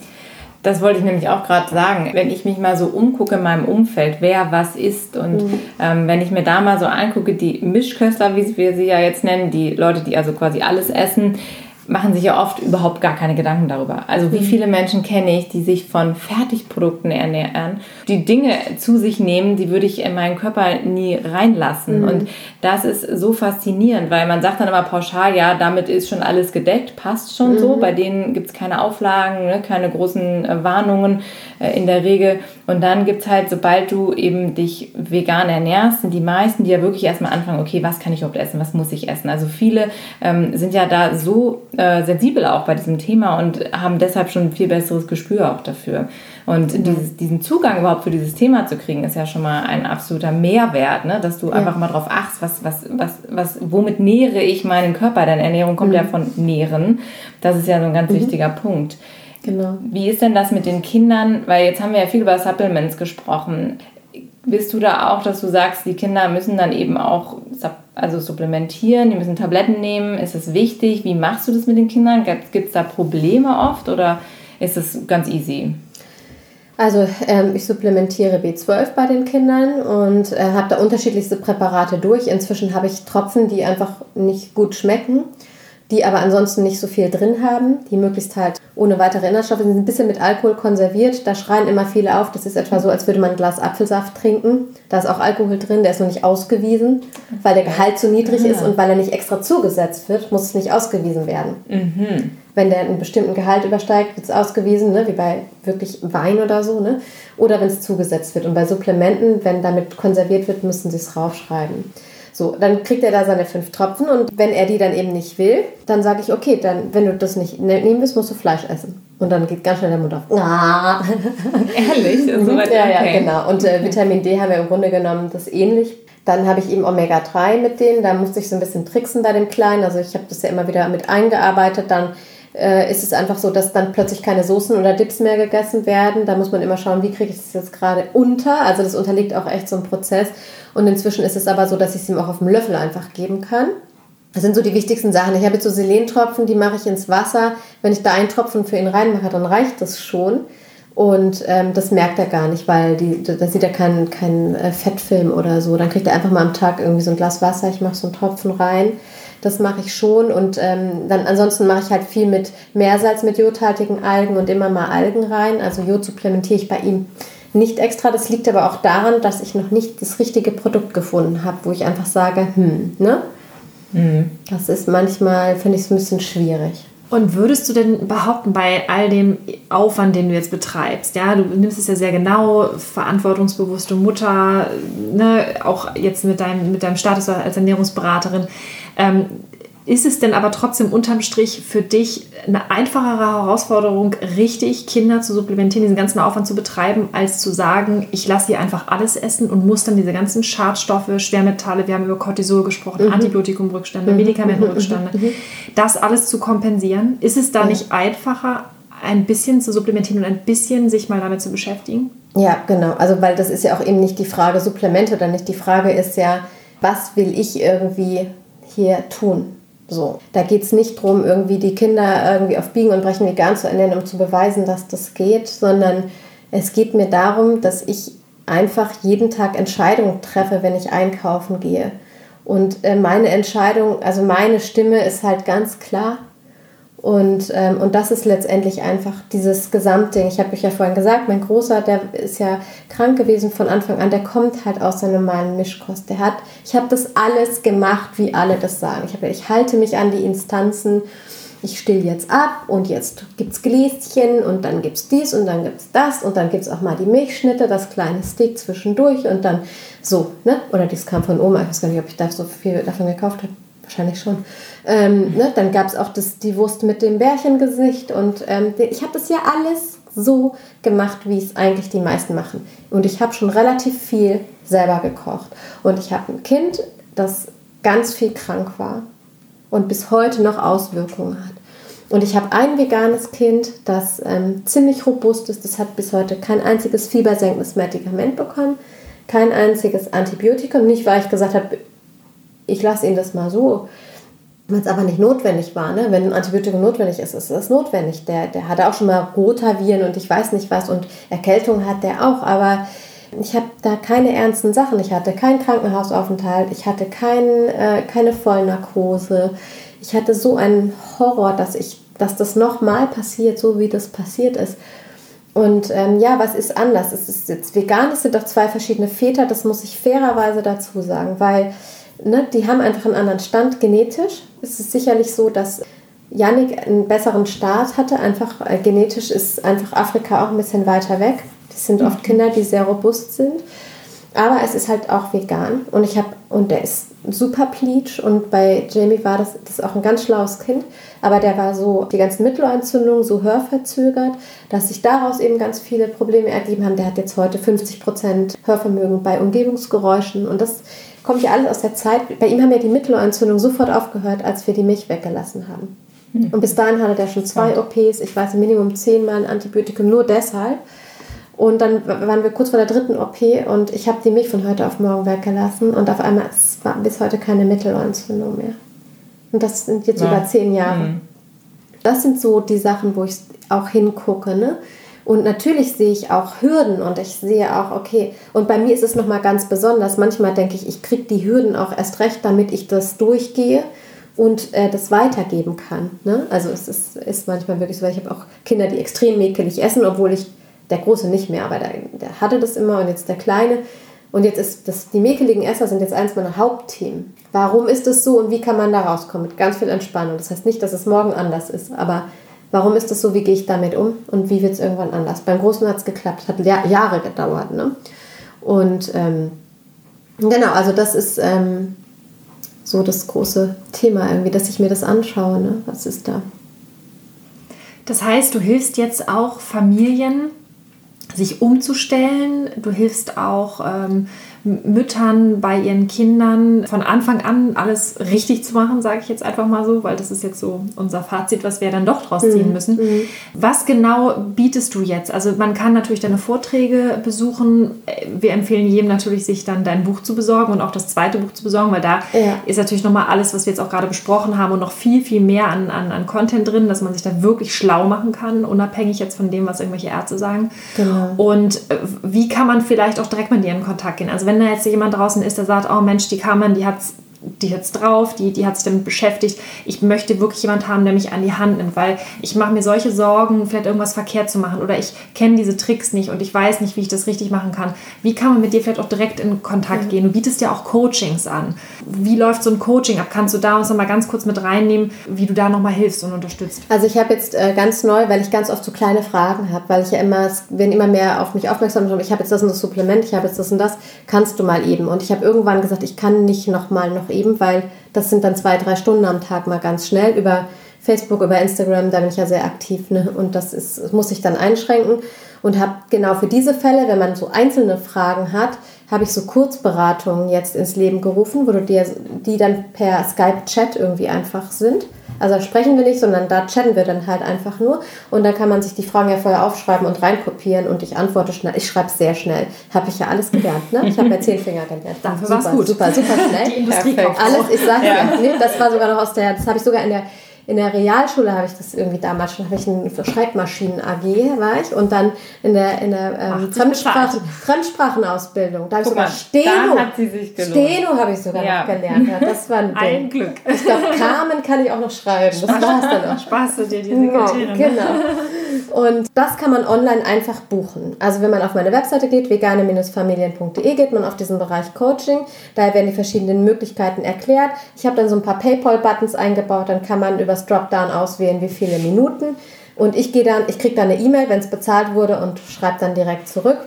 B: Das wollte ich nämlich auch gerade sagen. Wenn ich mich mal so umgucke in meinem Umfeld, wer was isst und mhm. ähm, wenn ich mir da mal so angucke, die Mischköstler, wie wir sie ja jetzt nennen, die Leute, die also quasi alles essen, machen sich ja oft überhaupt gar keine Gedanken darüber. Also wie mhm. viele Menschen kenne ich, die sich von Fertigprodukten ernähren, die Dinge zu sich nehmen, die würde ich in meinen Körper nie reinlassen. Mhm. Und das ist so faszinierend, weil man sagt dann immer pauschal, ja, damit ist schon alles gedeckt, passt schon mhm. so. Bei denen gibt es keine Auflagen, ne, keine großen äh, Warnungen äh, in der Regel. Und dann gibt es halt, sobald du eben dich vegan ernährst, sind die meisten, die ja wirklich erstmal anfangen, okay, was kann ich überhaupt essen, was muss ich essen? Also viele ähm, sind ja da so äh, sensibel auch bei diesem Thema und haben deshalb schon ein viel besseres Gespür auch dafür. Und mhm. dieses, diesen Zugang überhaupt für dieses Thema zu kriegen, ist ja schon mal ein absoluter Mehrwert, ne? dass du ja. einfach mal drauf achtest, was, was, was, was, womit nähere ich meinen Körper? Denn Ernährung kommt mhm. ja von Nähren. Das ist ja so ein ganz mhm. wichtiger Punkt. Genau. Wie ist denn das mit den Kindern? Weil jetzt haben wir ja viel über Supplements gesprochen. Bist du da auch, dass du sagst, die Kinder müssen dann eben auch also supplementieren, die müssen Tabletten nehmen? Ist das wichtig? Wie machst du das mit den Kindern? Gibt es da Probleme oft oder ist es ganz easy?
C: Also ähm, ich supplementiere B12 bei den Kindern und äh, habe da unterschiedlichste Präparate durch. Inzwischen habe ich Tropfen, die einfach nicht gut schmecken. Die aber ansonsten nicht so viel drin haben, die möglichst halt ohne weitere Inhaltsstoffe sind, ein bisschen mit Alkohol konserviert. Da schreien immer viele auf, das ist etwa so, als würde man ein Glas Apfelsaft trinken. Da ist auch Alkohol drin, der ist noch nicht ausgewiesen, weil der Gehalt zu niedrig ist und weil er nicht extra zugesetzt wird, muss es nicht ausgewiesen werden.
B: Mhm.
C: Wenn der einen bestimmten Gehalt übersteigt, wird es ausgewiesen, ne? wie bei wirklich Wein oder so. Ne? Oder wenn es zugesetzt wird. Und bei Supplementen, wenn damit konserviert wird, müssen sie es raufschreiben. So, dann kriegt er da seine fünf Tropfen und wenn er die dann eben nicht will, dann sage ich, okay, dann, wenn du das nicht ne-, nehmen willst, musst du Fleisch essen. Und dann geht ganz schnell der Mund auf. Ah.
B: Ehrlich? So weit,
C: ja, ja,
B: okay.
C: genau. Und äh, Vitamin D haben wir im Grunde genommen das ähnlich. Dann habe ich eben Omega-3 mit denen. Da musste ich so ein bisschen tricksen bei dem Kleinen. Also ich habe das ja immer wieder mit eingearbeitet. Dann äh, ist es einfach so, dass dann plötzlich keine Soßen oder Dips mehr gegessen werden. Da muss man immer schauen, wie kriege ich das jetzt gerade unter. Also das unterliegt auch echt so einem Prozess. Und inzwischen ist es aber so, dass ich es ihm auch auf dem Löffel einfach geben kann. Das sind so die wichtigsten Sachen. Ich habe jetzt so Selentropfen, die mache ich ins Wasser. Wenn ich da einen Tropfen für ihn reinmache, dann reicht das schon. Und ähm, das merkt er gar nicht, weil die, da sieht er keinen keinen äh, Fettfilm oder so. Dann kriegt er einfach mal am Tag irgendwie so ein Glas Wasser. Ich mache so einen Tropfen rein. Das mache ich schon. Und ähm, dann ansonsten mache ich halt viel mit Meersalz, mit jodhaltigen Algen und immer mal Algen rein. Also Jod supplementiere ich bei ihm nicht extra. Das liegt aber auch daran, dass ich noch nicht das richtige Produkt gefunden habe, wo ich einfach sage, hm, ne? Das ist manchmal, finde ich es ein bisschen schwierig.
A: Und würdest du denn behaupten, bei all dem Aufwand, den du jetzt betreibst, ja, du nimmst es ja sehr genau, verantwortungsbewusste Mutter, ne, auch jetzt mit deinem, mit deinem Status als Ernährungsberaterin, ähm, ist es denn aber trotzdem unterm Strich für dich eine einfachere Herausforderung, richtig Kinder zu supplementieren, diesen ganzen Aufwand zu betreiben, als zu sagen, ich lasse hier einfach alles essen und muss dann diese ganzen Schadstoffe, Schwermetalle, wir haben über Cortisol gesprochen,
C: Mhm.
A: Antibiotikumrückstände, Medikamentenrückstände, das alles zu kompensieren? Ist es da nicht einfacher, ein bisschen zu supplementieren und ein bisschen sich mal damit zu beschäftigen?
C: Ja, genau. Also, weil das ist ja auch eben nicht die Frage Supplemente oder nicht. Die Frage ist ja, was will ich irgendwie hier tun? So, da geht es nicht darum, irgendwie die Kinder irgendwie auf Biegen und Brechen vegan zu ernähren, um zu beweisen, dass das geht, sondern es geht mir darum, dass ich einfach jeden Tag Entscheidungen treffe, wenn ich einkaufen gehe. Und äh, meine Entscheidung, also meine Stimme ist halt ganz klar. Und, ähm, und das ist letztendlich einfach dieses Gesamtding. Ich habe euch ja vorhin gesagt, mein Großer, der ist ja krank gewesen von Anfang an, der kommt halt aus der normalen Mischkost. Der hat, ich habe das alles gemacht, wie alle das sagen. Ich, hab, ich halte mich an die Instanzen, ich still jetzt ab und jetzt gibt es Gläschen und dann gibt es dies und dann gibt es das und dann gibt es auch mal die Milchschnitte, das kleine Steak zwischendurch und dann so, ne? Oder das kam von Oma, ich weiß gar nicht, ob ich da so viel davon gekauft habe wahrscheinlich schon. Ähm, ne? Dann gab es auch das, die Wurst mit dem Bärchengesicht und ähm, ich habe das ja alles so gemacht, wie es eigentlich die meisten machen. Und ich habe schon relativ viel selber gekocht. Und ich habe ein Kind, das ganz viel krank war und bis heute noch Auswirkungen hat. Und ich habe ein veganes Kind, das ähm, ziemlich robust ist. Das hat bis heute kein einziges fiebersenkendes Medikament bekommen, kein einziges Antibiotikum. Nicht, weil ich gesagt habe, ich lasse ihn das mal so, weil es aber nicht notwendig war. Ne? Wenn ein Antibiotikum notwendig ist, ist es notwendig. Der, der hatte auch schon mal Rotaviren und ich weiß nicht was und Erkältung hat der auch, aber ich habe da keine ernsten Sachen. Ich hatte keinen Krankenhausaufenthalt, ich hatte kein, äh, keine Vollnarkose. Ich hatte so einen Horror, dass, ich, dass das nochmal passiert, so wie das passiert ist. Und ähm, ja, was ist anders? Es ist jetzt vegan, es sind doch zwei verschiedene Väter, das muss ich fairerweise dazu sagen, weil ne, die haben einfach einen anderen Stand genetisch. Es ist sicherlich so, dass Yannick einen besseren Start hatte. Einfach äh, genetisch ist einfach Afrika auch ein bisschen weiter weg. Das sind oft Kinder, die sehr robust sind. Aber es ist halt auch vegan und ich habe und der ist super pleatsch und bei Jamie war das, das auch ein ganz schlaues Kind, aber der war so die ganzen Mittelohrentzündungen so hörverzögert, dass sich daraus eben ganz viele Probleme ergeben haben. Der hat jetzt heute 50% Hörvermögen bei Umgebungsgeräuschen und das kommt ja alles aus der Zeit. Bei ihm haben ja die Mittelohrentzündungen sofort aufgehört, als wir die Milch weggelassen haben. Und bis dahin hatte der schon zwei OPs, ich weiß Minimum zehnmal ein Antibiotikum, nur deshalb. Und dann waren wir kurz vor der dritten OP und ich habe die Milch von heute auf morgen weggelassen und auf einmal es war bis heute keine Mittelohrentzündung mehr. Und das sind jetzt
B: Ja.
C: über zehn Jahre.
B: Mhm.
C: Das sind so die Sachen, wo ich auch hingucke. Ne? Und natürlich sehe ich auch Hürden und ich sehe auch, okay, und bei mir ist es nochmal ganz besonders. Manchmal denke ich, ich kriege die Hürden auch erst recht, damit ich das durchgehe. und äh, das weitergeben kann. Ne? Also es ist, ist manchmal wirklich so, weil ich habe auch Kinder, die extrem mäkelig essen, obwohl ich, der Große nicht mehr, aber der, der hatte das immer und jetzt der Kleine. Und jetzt ist das, die mäkeligen Esser sind jetzt eins meiner Hauptthemen. Warum ist es so und wie kann man da rauskommen? Mit ganz viel Entspannung. Das heißt nicht, dass es morgen anders ist, aber warum ist es so, wie gehe ich damit um und wie wird es irgendwann anders? Beim Großen hat es geklappt, hat Jahre gedauert. Ne? Und ähm, genau, also das ist ähm, so das große Thema irgendwie, dass ich mir das anschaue. Ne? Was ist da?
A: Das heißt, du hilfst jetzt auch Familien, sich umzustellen. Du hilfst auch ähm, Müttern bei ihren Kindern von Anfang an alles richtig zu machen, sage ich jetzt einfach mal so, weil das ist jetzt so unser Fazit, was wir dann doch draus ziehen mhm. müssen. Mhm. Was genau bietest du jetzt? Also man kann natürlich deine Vorträge besuchen. Wir empfehlen jedem natürlich, sich dann dein Buch zu besorgen und auch das zweite Buch zu besorgen, weil da ja. ist natürlich nochmal alles, was wir jetzt auch gerade besprochen haben und noch viel, viel mehr an, an, an Content drin, dass man sich da wirklich schlau machen kann, unabhängig jetzt von dem, was irgendwelche Ärzte sagen. Genau. Und äh, wie kann man vielleicht auch direkt mit dir in Kontakt gehen? Also wenn da jetzt jemand draußen ist, der sagt, oh Mensch, die Carmen, die hat's die jetzt drauf, die, die hat sich damit beschäftigt. Ich möchte wirklich jemand haben, der mich an die Hand nimmt, weil ich mache mir solche Sorgen, vielleicht irgendwas verkehrt zu machen oder ich kenne diese Tricks nicht und ich weiß nicht, wie ich das richtig machen kann. Wie kann man mit dir vielleicht auch direkt in Kontakt mhm. gehen? Du bietest ja auch Coachings an. Wie läuft so ein Coaching ab? Kannst du da uns nochmal ganz kurz mit reinnehmen, wie du da nochmal hilfst und unterstützt?
C: Also ich habe jetzt äh, ganz neu, weil ich ganz oft so kleine Fragen habe, weil ich ja immer, werden immer mehr auf mich aufmerksam, ich habe jetzt das und das Supplement, ich habe jetzt das und das, kannst du mal eben. Und ich habe irgendwann gesagt, ich kann nicht nochmal noch eben, weil das sind dann zwei, drei Stunden am Tag mal ganz schnell über Facebook, über Instagram, da bin ich ja sehr aktiv ne? und das, ist, das muss ich dann einschränken und habe genau für diese Fälle, wenn man so einzelne Fragen hat, habe ich so Kurzberatungen jetzt ins Leben gerufen, wo du dir, die dann per Skype-Chat irgendwie einfach sind. Also sprechen wir nicht, sondern da chatten wir dann halt einfach nur. Und dann kann man sich die Fragen ja vorher aufschreiben und reinkopieren und ich antworte schnell. Ich schreibe sehr schnell. Habe ich ja alles gelernt. Ne? Ich habe ja zehn Finger gelernt.
A: Dafür war es gut.
C: Super, super schnell.
A: Die Industrie
C: Alles, ich sage ja. nee, das war sogar noch aus der, das habe ich sogar in der in der Realschule habe ich das irgendwie damals schon, habe ich eine Schreibmaschinen AG war ich und dann in der, in der ähm, Fremdsprachen, Fremdsprachenausbildung, da habe ich sogar mal, Steno,
B: hat sie sich
C: Steno habe ich sogar ja. noch gelernt. Ja, das war ein,
A: ein Glück.
C: Ich glaube, Carmen kann ich auch noch schreiben. Das war es dann auch.
A: Spaß du dir die Sekretärin.
C: Genau. Und das kann man online einfach buchen. Also wenn man auf meine Webseite geht, vegane-familien.de, geht man auf diesen Bereich Coaching. Da werden die verschiedenen Möglichkeiten erklärt. Ich habe dann so ein paar PayPal-Buttons eingebaut, dann kann man über das Dropdown auswählen, wie viele Minuten. Und ich gehe dann, ich kriege dann eine E-Mail, wenn es bezahlt wurde und schreibe dann direkt zurück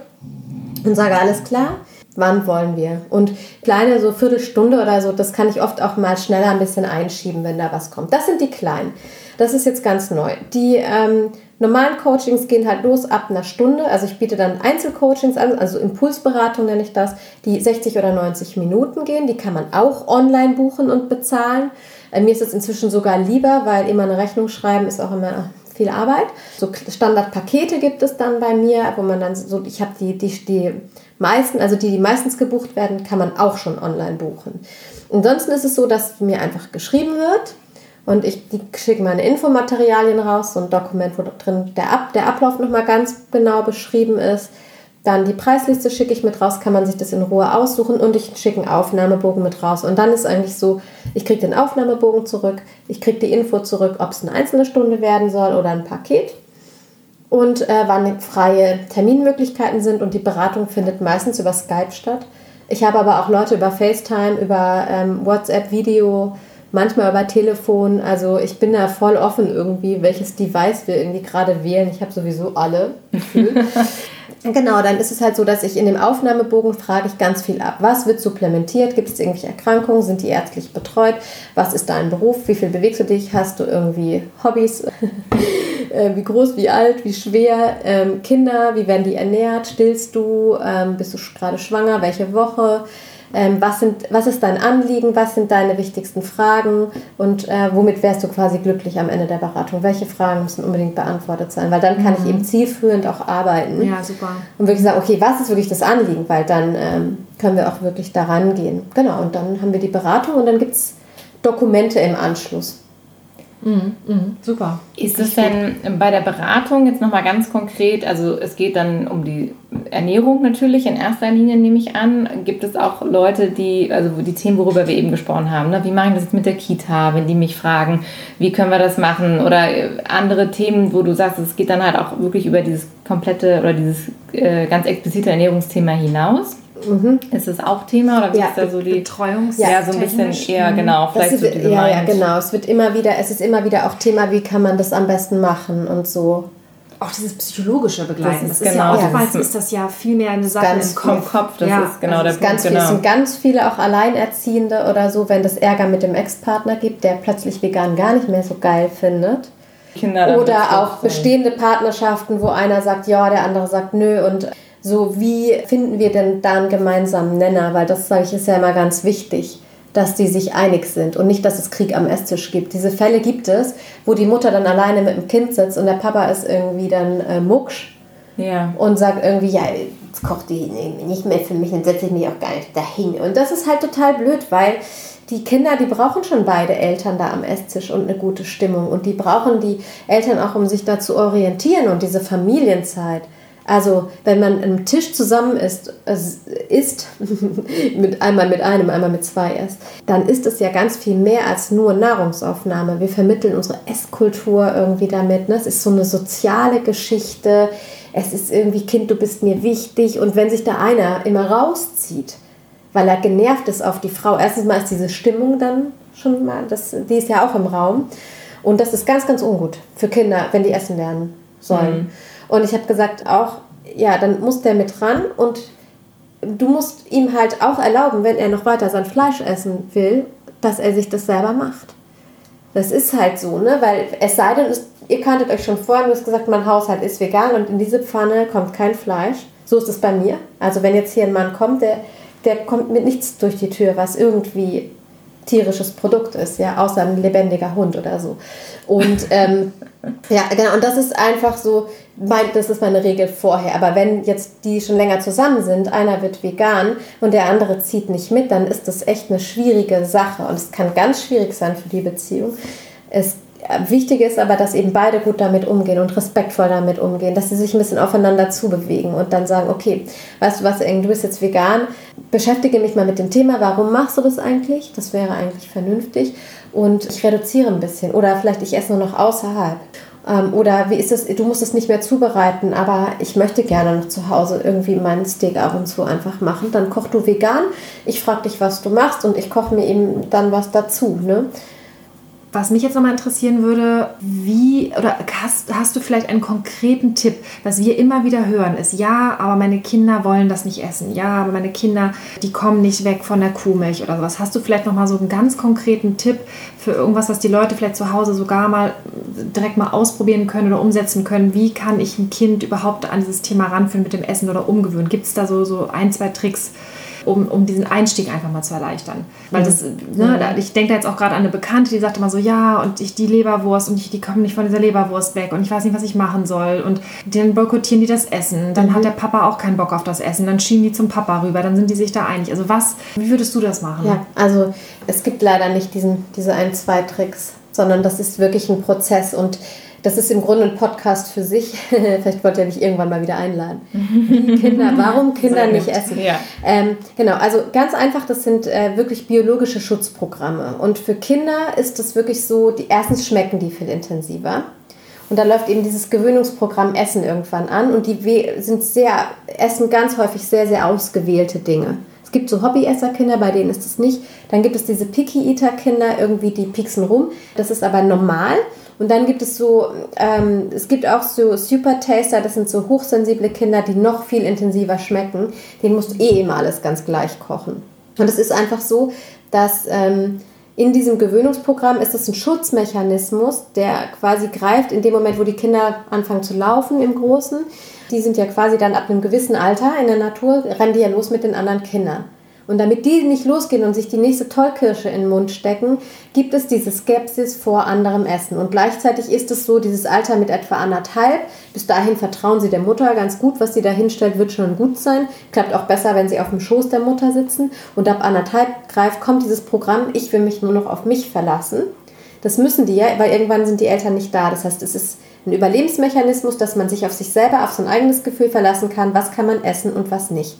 C: und sage, alles klar, wann wollen wir? Und kleine, so Viertelstunde oder so, das kann ich oft auch mal schneller ein bisschen einschieben, wenn da was kommt. Das sind die kleinen. Das ist jetzt ganz neu. Die ähm, normalen Coachings gehen halt los ab einer Stunde. Also ich biete dann Einzelcoachings an, also Impulsberatung nenne ich das, die 60 oder 90 Minuten gehen. Die kann man auch online buchen und bezahlen. Äh, mir ist es inzwischen sogar lieber, weil immer eine Rechnung schreiben ist auch immer viel Arbeit. So Standardpakete gibt es dann bei mir, wo man dann so, ich habe die, die, die meisten, also die, die meistens gebucht werden, kann man auch schon online buchen. Ansonsten ist es so, dass mir einfach geschrieben wird und ich schicke meine Infomaterialien raus, so ein Dokument, wo drin der, Ab, der Ablauf nochmal ganz genau beschrieben ist. Dann die Preisliste schicke ich mit raus, kann man sich das in Ruhe aussuchen und ich schicke einen Aufnahmebogen mit raus. Und dann ist eigentlich so, ich kriege den Aufnahmebogen zurück, ich kriege die Info zurück, ob es eine einzelne Stunde werden soll oder ein Paket und äh, wann freie Terminmöglichkeiten sind und die Beratung findet meistens über Skype statt. Ich habe aber auch Leute über FaceTime, über ähm, WhatsApp, Video, manchmal über Telefon. Also ich bin da voll offen irgendwie, welches Device wir irgendwie gerade wählen. Ich habe sowieso alle. Genau, dann ist es halt so, dass ich in dem Aufnahmebogen frage ich ganz viel ab. Was wird supplementiert? Gibt es irgendwelche Erkrankungen? Sind die ärztlich betreut? Was ist dein Beruf? Wie viel bewegst du dich? Hast du irgendwie Hobbys? Äh, wie groß, wie alt, wie schwer? Ähm, Kinder, wie werden die ernährt? Stillst du? Ähm, bist du gerade schwanger? Welche Woche? Ähm, was, sind, was ist dein Anliegen, was sind deine wichtigsten Fragen und äh, womit wärst du quasi glücklich am Ende der Beratung? Welche Fragen müssen unbedingt beantwortet sein? Weil dann kann mhm. ich eben zielführend auch arbeiten.
A: Ja, super.
C: Und wirklich sagen, okay, was ist wirklich das Anliegen? Weil dann ähm, können wir auch wirklich daran gehen. Genau, und dann haben wir die Beratung und dann gibt es Dokumente im Anschluss.
A: Mhm, mhm, super.
B: Ist es denn bei der Beratung jetzt nochmal ganz konkret, also es geht dann um die Ernährung natürlich in erster Linie, nehme ich an. Gibt es auch Leute, die, also die Themen, worüber wir eben gesprochen haben, ne? wie mache ich das jetzt mit der Kita, wenn die mich fragen, wie können wir das machen oder äh, andere Themen, wo du sagst, es geht dann halt auch wirklich über dieses komplette oder dieses äh, ganz explizite Ernährungsthema hinaus? Mhm. Ist das auch Thema oder wie
A: ja,
B: ist da so die
A: Betreuungs
B: ja, so ein bisschen eher mhm. genau
C: vielleicht so diese ja, ja genau es wird immer wieder es ist immer wieder auch Thema wie kann man das am besten machen und so
A: auch dieses psychologische Begleiten. Das ist, das genau, ist ja oftmals ist das ja viel mehr eine Sache
B: ganz im Kopf. Kopf. Das ja, ist genau also der
C: ganz
B: Punkt.
C: Viel, genau. Es sind ganz viele auch Alleinerziehende oder so, wenn das Ärger mit dem Ex-Partner gibt, der plötzlich vegan gar nicht mehr so geil findet. Kinder oder auch bestehende Partnerschaften, wo einer sagt ja, der andere sagt nö und so, wie finden wir denn da einen gemeinsamen Nenner? Weil das, sage ich, ist ja immer ganz wichtig, dass die sich einig sind und nicht, dass es Krieg am Esstisch gibt. Diese Fälle gibt es, wo die Mutter dann alleine mit dem Kind sitzt und der Papa ist irgendwie dann äh, mucksch ja. und sagt irgendwie, ja, jetzt kocht die nicht mehr für mich, dann setze ich mich auch gar nicht dahin. Und das ist halt total blöd, weil die Kinder, die brauchen schon beide Eltern da am Esstisch und eine gute Stimmung. Und die brauchen die Eltern auch, um sich da zu orientieren und diese Familienzeit. Also wenn man am Tisch zusammen ist, isst, mit, einmal mit einem, einmal mit zwei erst, dann ist es ja ganz viel mehr als nur Nahrungsaufnahme. Wir vermitteln unsere Esskultur irgendwie damit. Ne? Es ist so eine soziale Geschichte. Es ist irgendwie, Kind, du bist mir wichtig. Und wenn sich da einer immer rauszieht, weil er genervt ist auf die Frau, erstens mal ist diese Stimmung dann schon mal, das, die ist ja auch im Raum. Und das ist ganz, ganz ungut für Kinder, wenn die essen lernen sollen. Mhm. Und ich habe gesagt, auch, ja, dann muss der mit ran und du musst ihm halt auch erlauben, wenn er noch weiter sein Fleisch essen will, dass er sich das selber macht. Das ist halt so, ne? Weil es sei denn, ihr kanntet euch schon vorher, du hast gesagt, mein Haushalt ist vegan und in diese Pfanne kommt kein Fleisch. So ist es bei mir. Also wenn jetzt hier ein Mann kommt, der, der kommt mit nichts durch die Tür, was irgendwie tierisches Produkt ist, ja, außer ein lebendiger Hund oder so. Und ähm, ja, genau, und das ist einfach so, mein, das ist meine Regel vorher. Aber wenn jetzt die schon länger zusammen sind, einer wird vegan und der andere zieht nicht mit, dann ist das echt eine schwierige Sache und es kann ganz schwierig sein für die Beziehung. Es Wichtig ist aber, dass eben beide gut damit umgehen und respektvoll damit umgehen, dass sie sich ein bisschen aufeinander zubewegen und dann sagen, okay, weißt du was, du bist jetzt vegan, beschäftige mich mal mit dem Thema, warum machst du das eigentlich? Das wäre eigentlich vernünftig und ich reduziere ein bisschen oder vielleicht ich esse nur noch außerhalb. Ähm, oder wie ist es, du musst es nicht mehr zubereiten, aber ich möchte gerne noch zu Hause irgendwie meinen Steak ab und zu einfach machen. Dann koch du vegan, ich frage dich, was du machst und ich koche mir eben dann was dazu. Ne?
A: Was mich jetzt nochmal interessieren würde, wie, oder hast, hast du vielleicht einen konkreten Tipp, was wir immer wieder hören, ist, ja, aber meine Kinder wollen das nicht essen, ja, aber meine Kinder, die kommen nicht weg von der Kuhmilch oder sowas. Hast du vielleicht nochmal so einen ganz konkreten Tipp für irgendwas, was die Leute vielleicht zu Hause sogar mal direkt mal ausprobieren können oder umsetzen können? Wie kann ich ein Kind überhaupt an dieses Thema ranführen mit dem Essen oder umgewöhnen? Gibt es da so, so ein, zwei Tricks? Um, um diesen Einstieg einfach mal zu erleichtern. Weil das, ne, ich denke da jetzt auch gerade an eine Bekannte, die sagte immer so, ja, und ich die Leberwurst und ich, die kommen nicht von dieser Leberwurst weg und ich weiß nicht, was ich machen soll. Und dann boykottieren die das Essen. Dann mhm. hat der Papa auch keinen Bock auf das Essen. Dann schieben die zum Papa rüber. Dann sind die sich da einig. Also was, wie würdest du das machen?
C: Ja, also es gibt leider nicht diesen, diese ein, zwei Tricks, sondern das ist wirklich ein Prozess und das ist im Grunde ein Podcast für sich. Vielleicht wollt ihr mich irgendwann mal wieder einladen. Kinder, warum Kinder nicht essen? Ja. Ähm, genau, also ganz einfach, das sind äh, wirklich biologische Schutzprogramme. Und für Kinder ist das wirklich so, die erstens schmecken die viel intensiver. Und da läuft eben dieses Gewöhnungsprogramm Essen irgendwann an. Und die sind sehr, essen ganz häufig sehr, sehr ausgewählte Dinge. Es gibt so Hobbyesser-Kinder, bei denen ist das nicht. Dann gibt es diese Picky-Eater-Kinder, irgendwie die pieksen rum. Das ist aber normal. Und dann gibt es so, ähm, es gibt auch so Super Taster, das sind so hochsensible Kinder, die noch viel intensiver schmecken. Den musst du eh immer alles ganz gleich kochen. Und es ist einfach so, dass ähm, in diesem Gewöhnungsprogramm ist es ein Schutzmechanismus, der quasi greift in dem Moment, wo die Kinder anfangen zu laufen im Großen. Die sind ja quasi dann ab einem gewissen Alter in der Natur, rennen die ja los mit den anderen Kindern. Und damit die nicht losgehen und sich die nächste Tollkirsche in den Mund stecken, gibt es diese Skepsis vor anderem Essen. Und gleichzeitig ist es so, dieses Alter mit etwa anderthalb, bis dahin vertrauen sie der Mutter ganz gut, was sie da hinstellt, wird schon gut sein. Klappt auch besser, wenn sie auf dem Schoß der Mutter sitzen. Und ab anderthalb greift, kommt dieses Programm, ich will mich nur noch auf mich verlassen. Das müssen die ja, weil irgendwann sind die Eltern nicht da. Das heißt, es ist ein Überlebensmechanismus, dass man sich auf sich selber, auf sein eigenes Gefühl verlassen kann, was kann man essen und was nicht.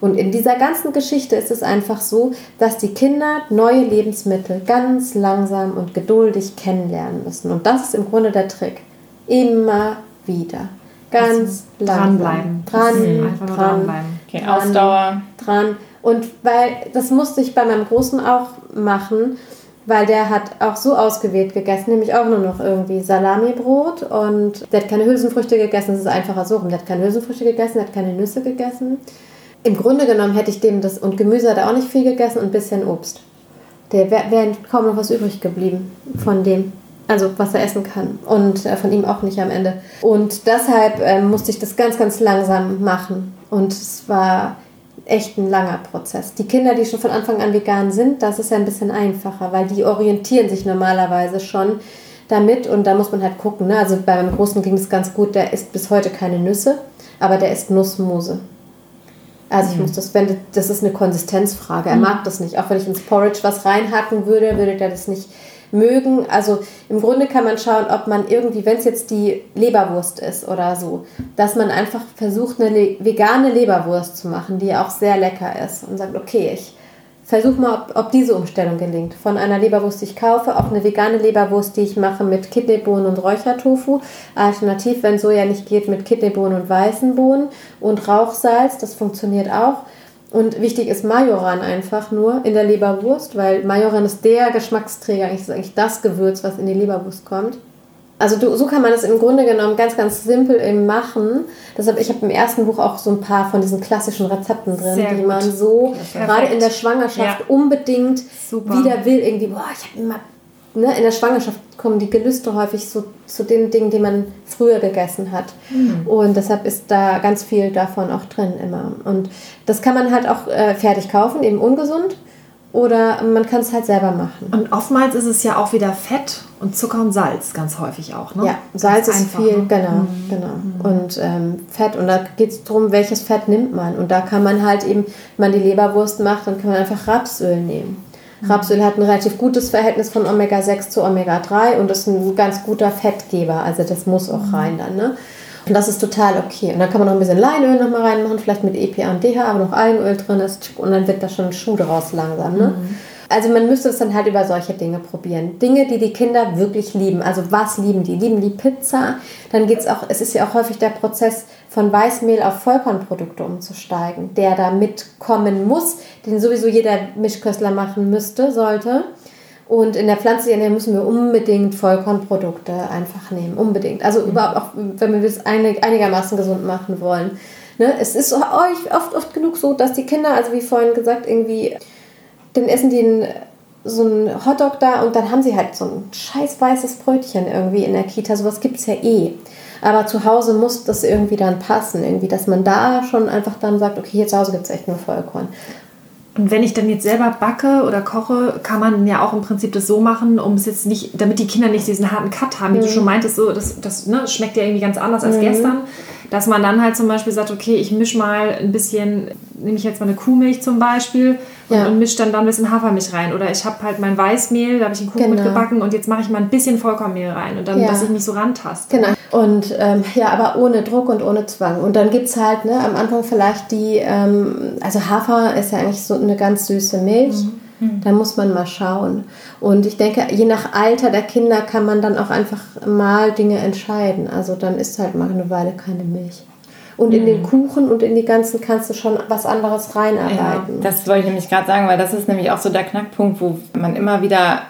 C: Und in dieser ganzen Geschichte ist es einfach so, dass die Kinder neue Lebensmittel ganz langsam und geduldig kennenlernen müssen. Und das ist im Grunde der Trick. Immer wieder. Ganz langsam.
A: Dranbleiben.
C: Dran,
A: Einfach nur
C: dran,
A: dranbleiben.
B: Okay, Ausdauer.
C: dran. Und weil, das musste ich bei meinem Großen auch machen, weil der hat auch so ausgewählt gegessen, nämlich auch nur noch irgendwie Salamibrot und der hat keine Hülsenfrüchte gegessen, das ist einfacher so rum. Der hat keine Hülsenfrüchte gegessen, der hat keine Nüsse gegessen. Im Grunde genommen hätte ich dem das, und Gemüse hat er auch nicht viel gegessen und ein bisschen Obst. Der wäre wär kaum noch was übrig geblieben von dem. Also was er essen kann. Und äh, von ihm auch nicht am Ende. Und deshalb ähm, musste ich das ganz, ganz langsam machen. Und es war echt ein langer Prozess. Die Kinder, die schon von Anfang an vegan sind, das ist ja ein bisschen einfacher, weil die orientieren sich normalerweise schon damit und da muss man halt gucken. Ne? Also bei meinem Großen ging es ganz gut, der isst bis heute keine Nüsse, aber der isst Nussmose. Also ich muss das, wenn das ist eine Konsistenzfrage. Er mag das nicht. Auch wenn ich ins Porridge was reinhacken würde, würde der das nicht mögen. Also im Grunde kann man schauen, ob man irgendwie, wenn es jetzt die Leberwurst ist oder so, dass man einfach versucht, eine le vegane Leberwurst zu machen, die auch sehr lecker ist und sagt, okay, ich versuche mal, ob, ob diese Umstellung gelingt. Von einer Leberwurst, die ich kaufe, auf eine vegane Leberwurst, die ich mache mit Kidneybohnen und Räuchertofu. Alternativ, wenn Soja nicht geht, mit Kidneybohnen und weißen Bohnen und Rauchsalz, das funktioniert auch. Und wichtig ist Majoran einfach nur in der Leberwurst, weil Majoran ist der Geschmacksträger, eigentlich ist eigentlich das Gewürz, was in die Leberwurst kommt. Also du, so kann man das im Grunde genommen ganz, ganz simpel eben machen. Deshalb, ich habe im ersten Buch auch so ein paar von diesen klassischen Rezepten drin,
A: Sehr
C: die
A: gut.
C: man so
A: Perfekt.
C: gerade in der Schwangerschaft
A: Ja.
C: unbedingt
A: Super.
C: wieder will. Irgendwie, boah, ich habe immer, ne, in der Schwangerschaft kommen die Gelüste häufig so zu den Dingen, die man früher gegessen hat.
A: Mhm.
C: Und deshalb ist da ganz viel davon auch drin immer. Und das kann man halt auch äh, fertig kaufen, eben ungesund. Oder man kann es halt selber machen.
A: Und oftmals ist es ja auch wieder Fett und Zucker und Salz, ganz häufig auch. Ne?
C: Ja, Salz ist
A: einfach,
C: viel,
A: ne?
C: genau, genau. Und ähm, Fett, und da geht es darum, welches Fett nimmt man. Und da kann man halt eben, wenn man die Leberwurst macht, dann kann man einfach Rapsöl nehmen. Rapsöl hat ein relativ gutes Verhältnis von Omega-6 zu Omega-3 und ist ein ganz guter Fettgeber. Also das muss auch rein dann, ne? Und das ist total okay. Und dann kann man noch ein bisschen Leinöl noch mal reinmachen, vielleicht mit EPA und DHA, aber noch Algenöl drin ist. Und dann wird da schon ein Schuh draus langsam, ne? Also man müsste es dann halt über solche Dinge probieren. Dinge, die die Kinder wirklich lieben. Also was lieben die? Lieben die Pizza? Dann geht es auch, es ist ja auch häufig der Prozess von Weißmehl auf Vollkornprodukte umzusteigen, der da mitkommen muss, den sowieso jeder Mischköstler machen müsste, sollte. Und in der pflanzlichen Ernährung müssen wir unbedingt Vollkornprodukte einfach nehmen. Unbedingt. Also überhaupt auch, wenn wir das einig, einigermaßen gesund machen wollen. Ne? Es ist oft, oft genug so, dass die Kinder, also wie vorhin gesagt, irgendwie dann essen die einen, so einen Hotdog da und dann haben sie halt so ein scheiß weißes Brötchen irgendwie in der Kita. Sowas gibt es ja eh. Aber zu Hause muss das irgendwie dann passen, irgendwie, dass man da schon einfach dann sagt, okay, hier zu Hause gibt es echt nur Vollkorn.
A: Und wenn ich dann jetzt selber backe oder koche, kann man ja auch im Prinzip das so machen, um es jetzt nicht, damit die Kinder nicht diesen harten Cut haben, wie
C: Mhm.
A: du schon meintest, so, das, das ne, schmeckt ja irgendwie ganz anders als gestern. Dass man dann halt zum Beispiel sagt, okay, ich mische mal ein bisschen, nehme ich jetzt mal eine Kuhmilch zum Beispiel und,
C: Ja.
A: und mische dann, dann ein bisschen Hafermilch rein. Oder ich habe halt mein Weißmehl, da habe ich einen Kuchen
C: Genau.
A: mitgebacken und jetzt mache ich mal ein bisschen Vollkornmehl rein und dann,
C: Ja.
A: dass ich mich so rantaste.
C: Genau. Und ähm, ja, aber ohne Druck und ohne Zwang. Und dann gibt es halt ne, am Anfang vielleicht die, ähm, also Hafer ist ja eigentlich so eine ganz süße Milch. Da muss man mal schauen. Und ich denke, je nach Alter der Kinder kann man dann auch einfach mal Dinge entscheiden. Also dann ist halt mal eine Weile keine Milch. Und in den Kuchen und in die ganzen kannst du schon was anderes reinarbeiten.
B: Das wollte ich nämlich gerade sagen, weil das ist nämlich auch so der Knackpunkt, wo man immer wieder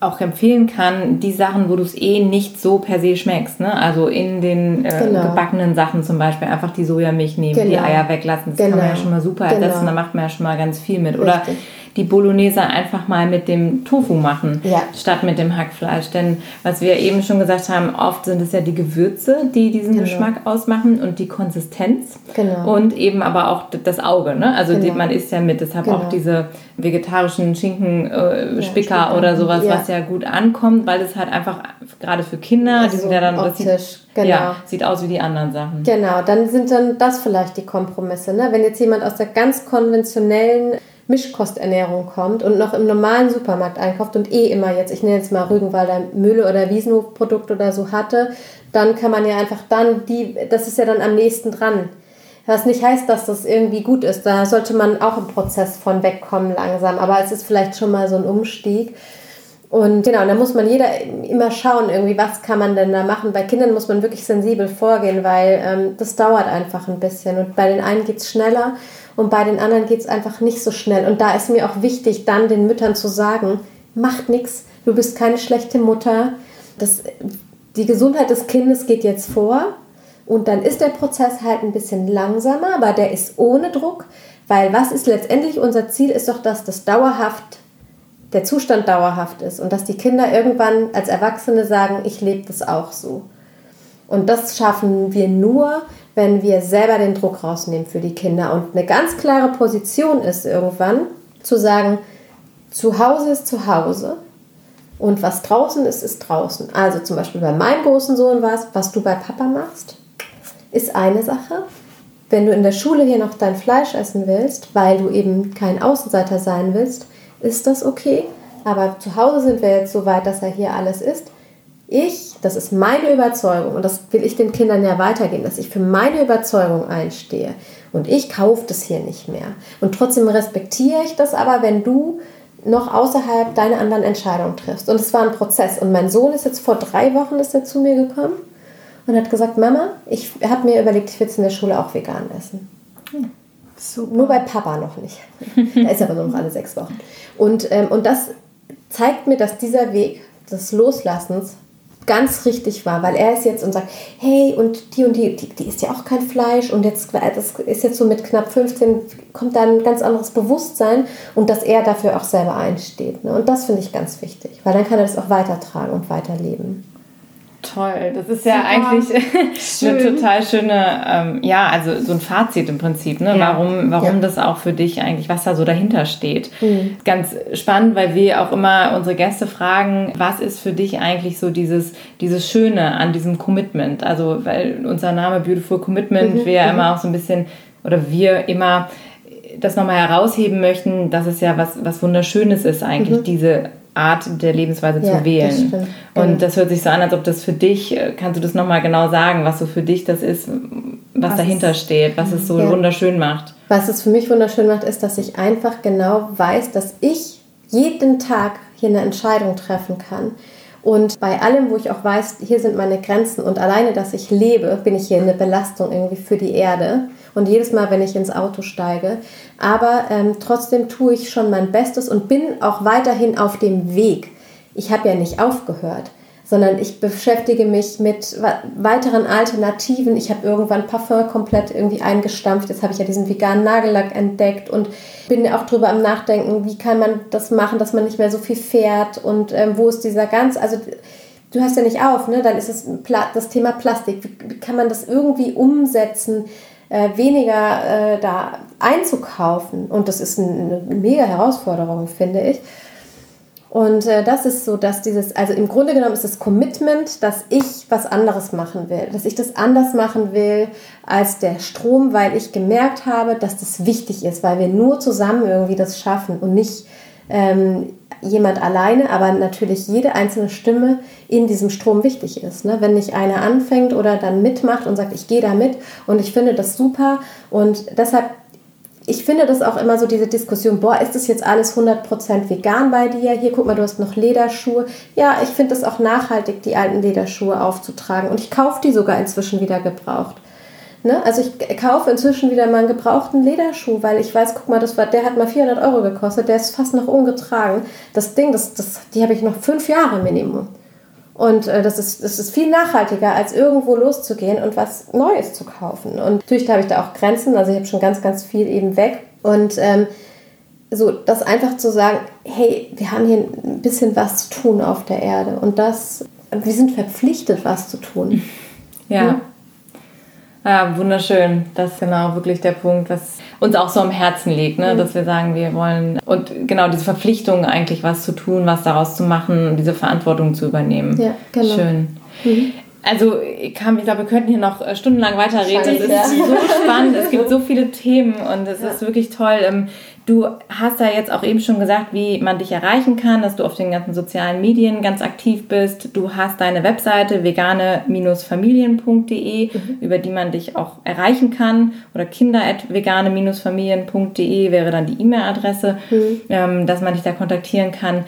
B: auch empfehlen kann, die Sachen, wo du es eh nicht so per se schmeckst. Ne? Also in den äh,
C: Genau.
B: gebackenen Sachen zum Beispiel einfach die Sojamilch nehmen, die
C: Genau.
B: Eier weglassen. Das kann man ja
C: Genau.
B: schon mal super
C: Genau.
B: ersetzen, da macht man ja schon mal ganz viel mit. Oder
C: Richtig.
B: Die Bolognese einfach mal mit dem Tofu machen,
C: Ja.
B: statt mit dem Hackfleisch. Denn was wir eben schon gesagt haben, oft sind es ja die Gewürze, die diesen
C: Genau.
B: Geschmack ausmachen und die Konsistenz.
C: Genau.
B: Und eben aber auch das Auge. Ne? Also die,
C: Genau.
B: man isst ja mit, deshalb
C: Genau.
B: auch diese vegetarischen Schinken, äh, Spicker
C: Spicker.
B: oder sowas,
C: Ja.
B: was ja gut ankommt, weil es halt einfach gerade für Kinder, die
C: Also
B: sind ja dann, das
C: optisch,
B: sieht,
C: genau.
B: ja, sieht aus wie die anderen Sachen.
C: Genau, dann sind dann das vielleicht die Kompromisse. Ne? Wenn jetzt jemand aus der ganz konventionellen Mischkosternährung kommt und noch im normalen Supermarkt einkauft und eh immer jetzt, ich nenne jetzt mal Rügenwalder Mühle oder Wiesenhof-Produkt oder so hatte, dann kann man ja einfach dann die, das ist ja dann am nächsten dran. Was nicht heißt, dass das irgendwie gut ist. Da sollte man auch im Prozess von wegkommen langsam. Aber es ist vielleicht schon mal so ein Umstieg. Und genau, da muss man jeder immer schauen, irgendwie, was kann man denn da machen. Bei Kindern muss man wirklich sensibel vorgehen, weil ähm, das dauert einfach ein bisschen. Und bei den einen geht es schneller und bei den anderen geht es einfach nicht so schnell. Und da ist mir auch wichtig, dann den Müttern zu sagen, macht nichts, du bist keine schlechte Mutter. Das, die Gesundheit des Kindes geht jetzt vor. Und dann ist der Prozess halt ein bisschen langsamer, aber der ist ohne Druck, weil was ist letztendlich unser Ziel, ist doch, dass das dauerhaft der Zustand dauerhaft ist und dass die Kinder irgendwann als Erwachsene sagen, ich lebe das auch so. Und das schaffen wir nur, wenn wir selber den Druck rausnehmen für die Kinder. Und eine ganz klare Position ist irgendwann zu sagen, zu Hause ist zu Hause und was draußen ist, ist draußen. Also zum Beispiel bei meinem großen Sohn war es, was du bei Papa machst, ist eine Sache. Wenn du in der Schule hier noch dein Fleisch essen willst, weil du eben kein Außenseiter sein willst, ist das okay. Aber zu Hause sind wir jetzt so weit, dass er hier alles ist. Ich, das ist meine Überzeugung und das will ich den Kindern ja weitergeben, dass ich für meine Überzeugung einstehe. Und ich kaufe das hier nicht mehr. Und trotzdem respektiere ich das aber, wenn du noch außerhalb deine anderen Entscheidungen triffst. Und es war ein Prozess. Und mein Sohn ist jetzt vor drei Wochen ist er zu mir gekommen und hat gesagt, Mama, ich habe mir überlegt, ich will es in der Schule auch vegan essen. Hm. Super. Nur bei Papa noch nicht. da ist aber nur noch alle sechs Wochen. Und, ähm, und das zeigt mir, dass dieser Weg des Loslassens ganz richtig war, weil er ist jetzt und sagt, hey, und die und die, die, die isst ja auch kein Fleisch und jetzt, das ist jetzt so mit knapp 15, kommt da ein ganz anderes Bewusstsein und dass er dafür auch selber einsteht. Ne? Und das finde ich ganz wichtig, weil dann kann er das auch weitertragen und weiterleben.
B: Toll, das ist ja Super. eigentlich eine total schöne, ähm, ja, also so ein Fazit im Prinzip, ne? Ja. warum, warum ja. das auch für dich eigentlich, was da so dahinter steht. Mhm. Ganz spannend, weil wir auch immer unsere Gäste fragen, was ist für dich eigentlich so dieses, dieses Schöne an diesem Commitment? Also, weil unser Name Beautiful Commitment, mhm. wir ja mhm. immer auch so ein bisschen, oder wir immer das nochmal herausheben möchten, dass es ja was, was Wunderschönes ist eigentlich, mhm. diese Art der Lebensweise ja, zu wählen. Das. Und ja. das hört sich so an, als ob das für dich, äh, kannst du das nochmal genau sagen, was so für dich das ist, was, was dahinter ist, steht, was es so ja. wunderschön macht.
C: Was es für mich wunderschön macht, ist, dass ich einfach genau weiß, dass ich jeden Tag hier eine Entscheidung treffen kann. Und bei allem, wo ich auch weiß, hier sind meine Grenzen und alleine, dass ich lebe, bin ich hier eine Belastung irgendwie für die Erde und jedes Mal, wenn ich ins Auto steige. Aber ähm, trotzdem tue ich schon mein Bestes und bin auch weiterhin auf dem Weg. Ich habe ja nicht aufgehört, sondern ich beschäftige mich mit weiteren Alternativen. Ich habe irgendwann Parfum komplett irgendwie eingestampft. Jetzt habe ich ja diesen veganen Nagellack entdeckt und bin auch drüber am Nachdenken, wie kann man das machen, dass man nicht mehr so viel fährt und ähm, wo ist dieser ganz, also du hast ja nicht auf, ne? dann ist es das Thema Plastik. Wie kann man das irgendwie umsetzen? Äh, weniger äh, da einzukaufen. Und das ist eine mega Herausforderung, finde ich. Und äh, das ist so, dass dieses, also im Grunde genommen ist das Commitment, dass ich was anderes machen will, dass ich das anders machen will als der Strom, weil ich gemerkt habe, dass das wichtig ist, weil wir nur zusammen irgendwie das schaffen und nicht ähm, jemand alleine, aber natürlich jede einzelne Stimme in diesem Strom wichtig ist. Ne? Wenn nicht einer anfängt oder dann mitmacht und sagt, ich gehe da mit und ich finde das super und deshalb ich finde das auch immer so diese Diskussion, boah, ist das jetzt alles 100% vegan bei dir? Hier, guck mal, du hast noch Lederschuhe. Ja, ich finde es auch nachhaltig, die alten Lederschuhe aufzutragen. Und ich kaufe die sogar inzwischen wieder gebraucht. Ne? Also ich kaufe inzwischen wieder mal einen gebrauchten Lederschuh, weil ich weiß, guck mal, das war, der hat mal 400 Euro gekostet, der ist fast noch ungetragen. Das Ding, das, das, die habe ich noch fünf Jahre Minimum. Und äh, das, ist, das ist viel nachhaltiger, als irgendwo loszugehen und was Neues zu kaufen. Und natürlich habe ich da auch Grenzen, also ich habe schon ganz, ganz viel eben weg. Und ähm, so das einfach zu sagen, hey, wir haben hier ein bisschen was zu tun auf der Erde und das, wir sind verpflichtet, was zu tun.
B: Ja. ja? Ja, wunderschön. Das ist genau wirklich der Punkt, was uns auch so am Herzen liegt, ne? Mhm. dass wir sagen, wir wollen und genau diese Verpflichtung eigentlich was zu tun, was daraus zu machen, diese Verantwortung zu übernehmen. Ja, genau. Schön. Mhm. Also, ich, kann, ich glaube, wir könnten hier noch äh, stundenlang weiterreden. Es ist ja. so spannend, es gibt so viele Themen und es ja. ist wirklich toll. Du hast ja jetzt auch eben schon gesagt, wie man dich erreichen kann, dass du auf den ganzen sozialen Medien ganz aktiv bist. Du hast deine Webseite vegane-familien.de, mhm. über die man dich auch erreichen kann. Oder kinder.vegane-familien.de wäre dann die E-Mail-Adresse, mhm. Ähm, dass man dich da kontaktieren kann.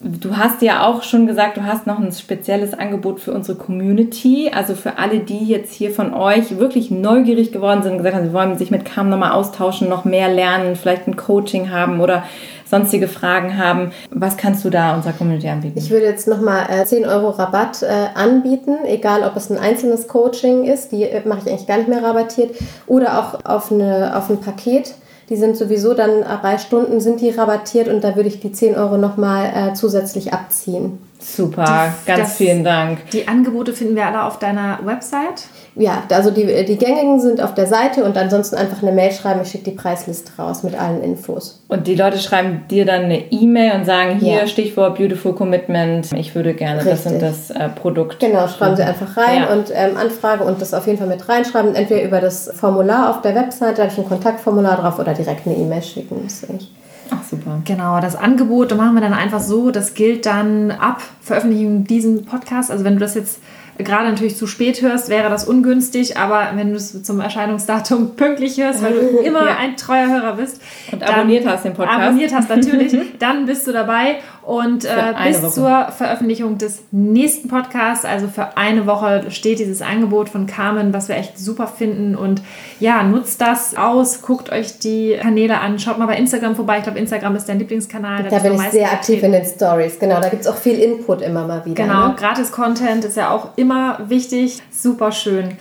B: Du hast ja auch schon gesagt, du hast noch ein spezielles Angebot für unsere Community, also für alle, die jetzt hier von euch wirklich neugierig geworden sind und gesagt haben, sie wollen sich mit Cam nochmal austauschen, noch mehr lernen, vielleicht ein Coaching haben oder sonstige Fragen haben. Was kannst du da unserer Community anbieten?
C: Ich würde jetzt nochmal äh, 10 Euro Rabatt äh, anbieten, egal ob es ein einzelnes Coaching ist, die äh, mache ich eigentlich gar nicht mehr rabattiert, oder auch auf, eine, auf ein Paket die sind sowieso dann bei Stunden sind die rabattiert und da würde ich die 10 Euro nochmal äh, zusätzlich abziehen.
B: Super, das, ganz das, vielen Dank.
A: Die Angebote finden wir alle auf deiner Website?
C: Ja, also die, die gängigen sind auf der Seite und ansonsten einfach eine Mail schreiben, ich schicke die Preisliste raus mit allen Infos.
B: Und die Leute schreiben dir dann eine E-Mail und sagen, hier ja. Stichwort Beautiful Commitment, ich würde gerne Richtig. das und das äh, Produkt.
C: Genau, schreiben sie einfach rein ja. und ähm, Anfrage und das auf jeden Fall mit reinschreiben, entweder über das Formular auf der Website, da habe ich ein Kontaktformular drauf oder direkt eine E-Mail schicken. Das ist eigentlich
A: Ach super. Genau, das Angebot machen wir dann einfach so, das gilt dann ab Veröffentlichung diesen Podcast. Also wenn du das jetzt gerade natürlich zu spät hörst, wäre das ungünstig, aber wenn du es zum Erscheinungsdatum pünktlich hörst, weil du immer ja. ein treuer Hörer bist
B: und abonniert hast den Podcast,
A: abonniert hast natürlich, dann bist du dabei und äh, bis Woche. zur Veröffentlichung des nächsten Podcasts, also für eine Woche steht dieses Angebot von Carmen, was wir echt super finden und ja, nutzt das aus, guckt euch die Kanäle an, schaut mal bei Instagram vorbei. Ich glaube, Instagram ist dein Lieblingskanal.
C: Da, da bin ich sehr aktiv in den Stories, genau. Da gibt es auch viel Input immer mal wieder.
A: Genau, ne? Gratis-Content ist ja auch immer wichtig. Super schön.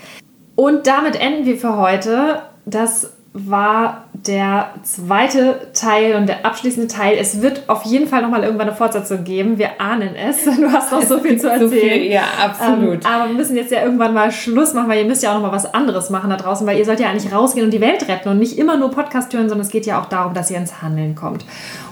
A: Und damit enden wir für heute. Das war der zweite Teil und der abschließende Teil. Es wird auf jeden Fall nochmal irgendwann eine Fortsetzung geben. Wir ahnen es. Du hast noch so viel zu erzählen. So viel,
B: ja, absolut. Ähm,
A: aber wir müssen jetzt ja irgendwann mal Schluss machen, weil ihr müsst ja auch nochmal was anderes machen da draußen, weil ihr sollt ja eigentlich rausgehen und die Welt retten und nicht immer nur Podcast hören, sondern es geht ja auch darum, dass ihr ins Handeln kommt.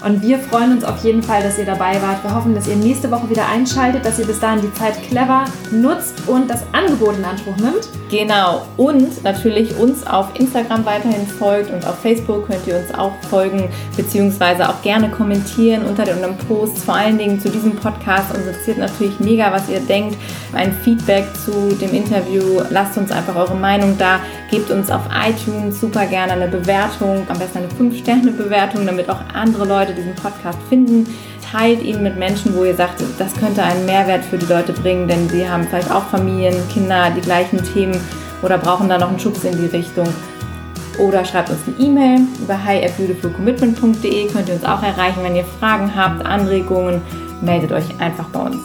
A: Und wir freuen uns auf jeden Fall, dass ihr dabei wart. Wir hoffen, dass ihr nächste Woche wieder einschaltet, dass ihr bis dahin die Zeit clever nutzt und das Angebot in Anspruch nimmt.
B: Genau. Und natürlich uns auf Instagram weiterhin folgt und auf Facebook könnt ihr uns auch folgen, beziehungsweise auch gerne kommentieren unter den Posts. Vor allen Dingen zu diesem Podcast. Uns interessiert natürlich mega, was ihr denkt. Ein Feedback zu dem Interview. Lasst uns einfach eure Meinung da. Gebt uns auf iTunes super gerne eine Bewertung, am besten eine 5-Sterne-Bewertung, damit auch andere Leute diesen Podcast finden. Teilt ihn mit Menschen, wo ihr sagt, das könnte einen Mehrwert für die Leute bringen, denn sie haben vielleicht auch Familien, Kinder, die gleichen Themen oder brauchen da noch einen Schubs in die Richtung oder schreibt uns eine E-Mail über hi@beautifulcommitment.de könnt ihr uns auch erreichen, wenn ihr Fragen habt, Anregungen, meldet euch einfach bei uns.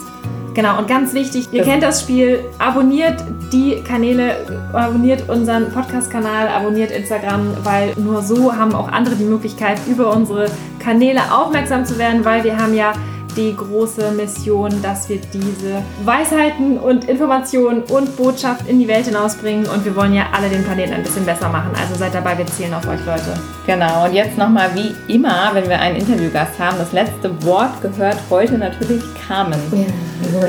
A: Genau, und ganz wichtig, ihr kennt das Spiel, abonniert die Kanäle, abonniert unseren Podcast-Kanal, abonniert Instagram, weil nur so haben auch andere die Möglichkeit, über unsere Kanäle aufmerksam zu werden, weil wir haben ja die große Mission, dass wir diese Weisheiten und Informationen und Botschaft in die Welt hinausbringen. Und wir wollen ja alle den Planeten ein bisschen besser machen. Also seid dabei, wir zählen auf euch, Leute.
B: Genau, und jetzt nochmal wie immer, wenn wir einen Interviewgast haben, das letzte Wort gehört heute natürlich Carmen. Ja.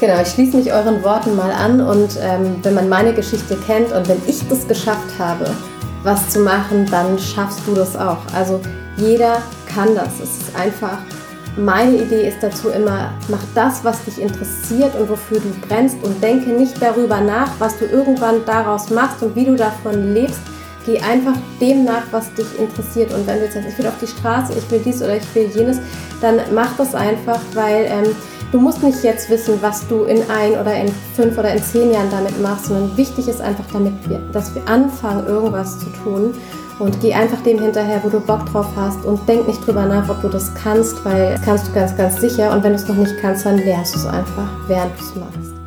C: Genau, ich schließe mich euren Worten mal an und ähm, wenn man meine Geschichte kennt und wenn ich das geschafft habe, was zu machen, dann schaffst du das auch. Also jeder kann das. Es ist einfach meine Idee ist dazu immer, mach das, was dich interessiert und wofür du brennst und denke nicht darüber nach, was du irgendwann daraus machst und wie du davon lebst. Geh einfach dem nach, was dich interessiert. Und wenn du jetzt sagst, ich will auf die Straße, ich will dies oder ich will jenes, dann mach das einfach, weil ähm, du musst nicht jetzt wissen, was du in ein oder in fünf oder in zehn Jahren damit machst, sondern wichtig ist einfach, damit wir, dass wir anfangen, irgendwas zu tun und geh einfach dem hinterher, wo du Bock drauf hast und denk nicht drüber nach, ob du das kannst, weil das kannst du ganz, ganz sicher und wenn du es noch nicht kannst, dann lernst du es einfach, während du es machst.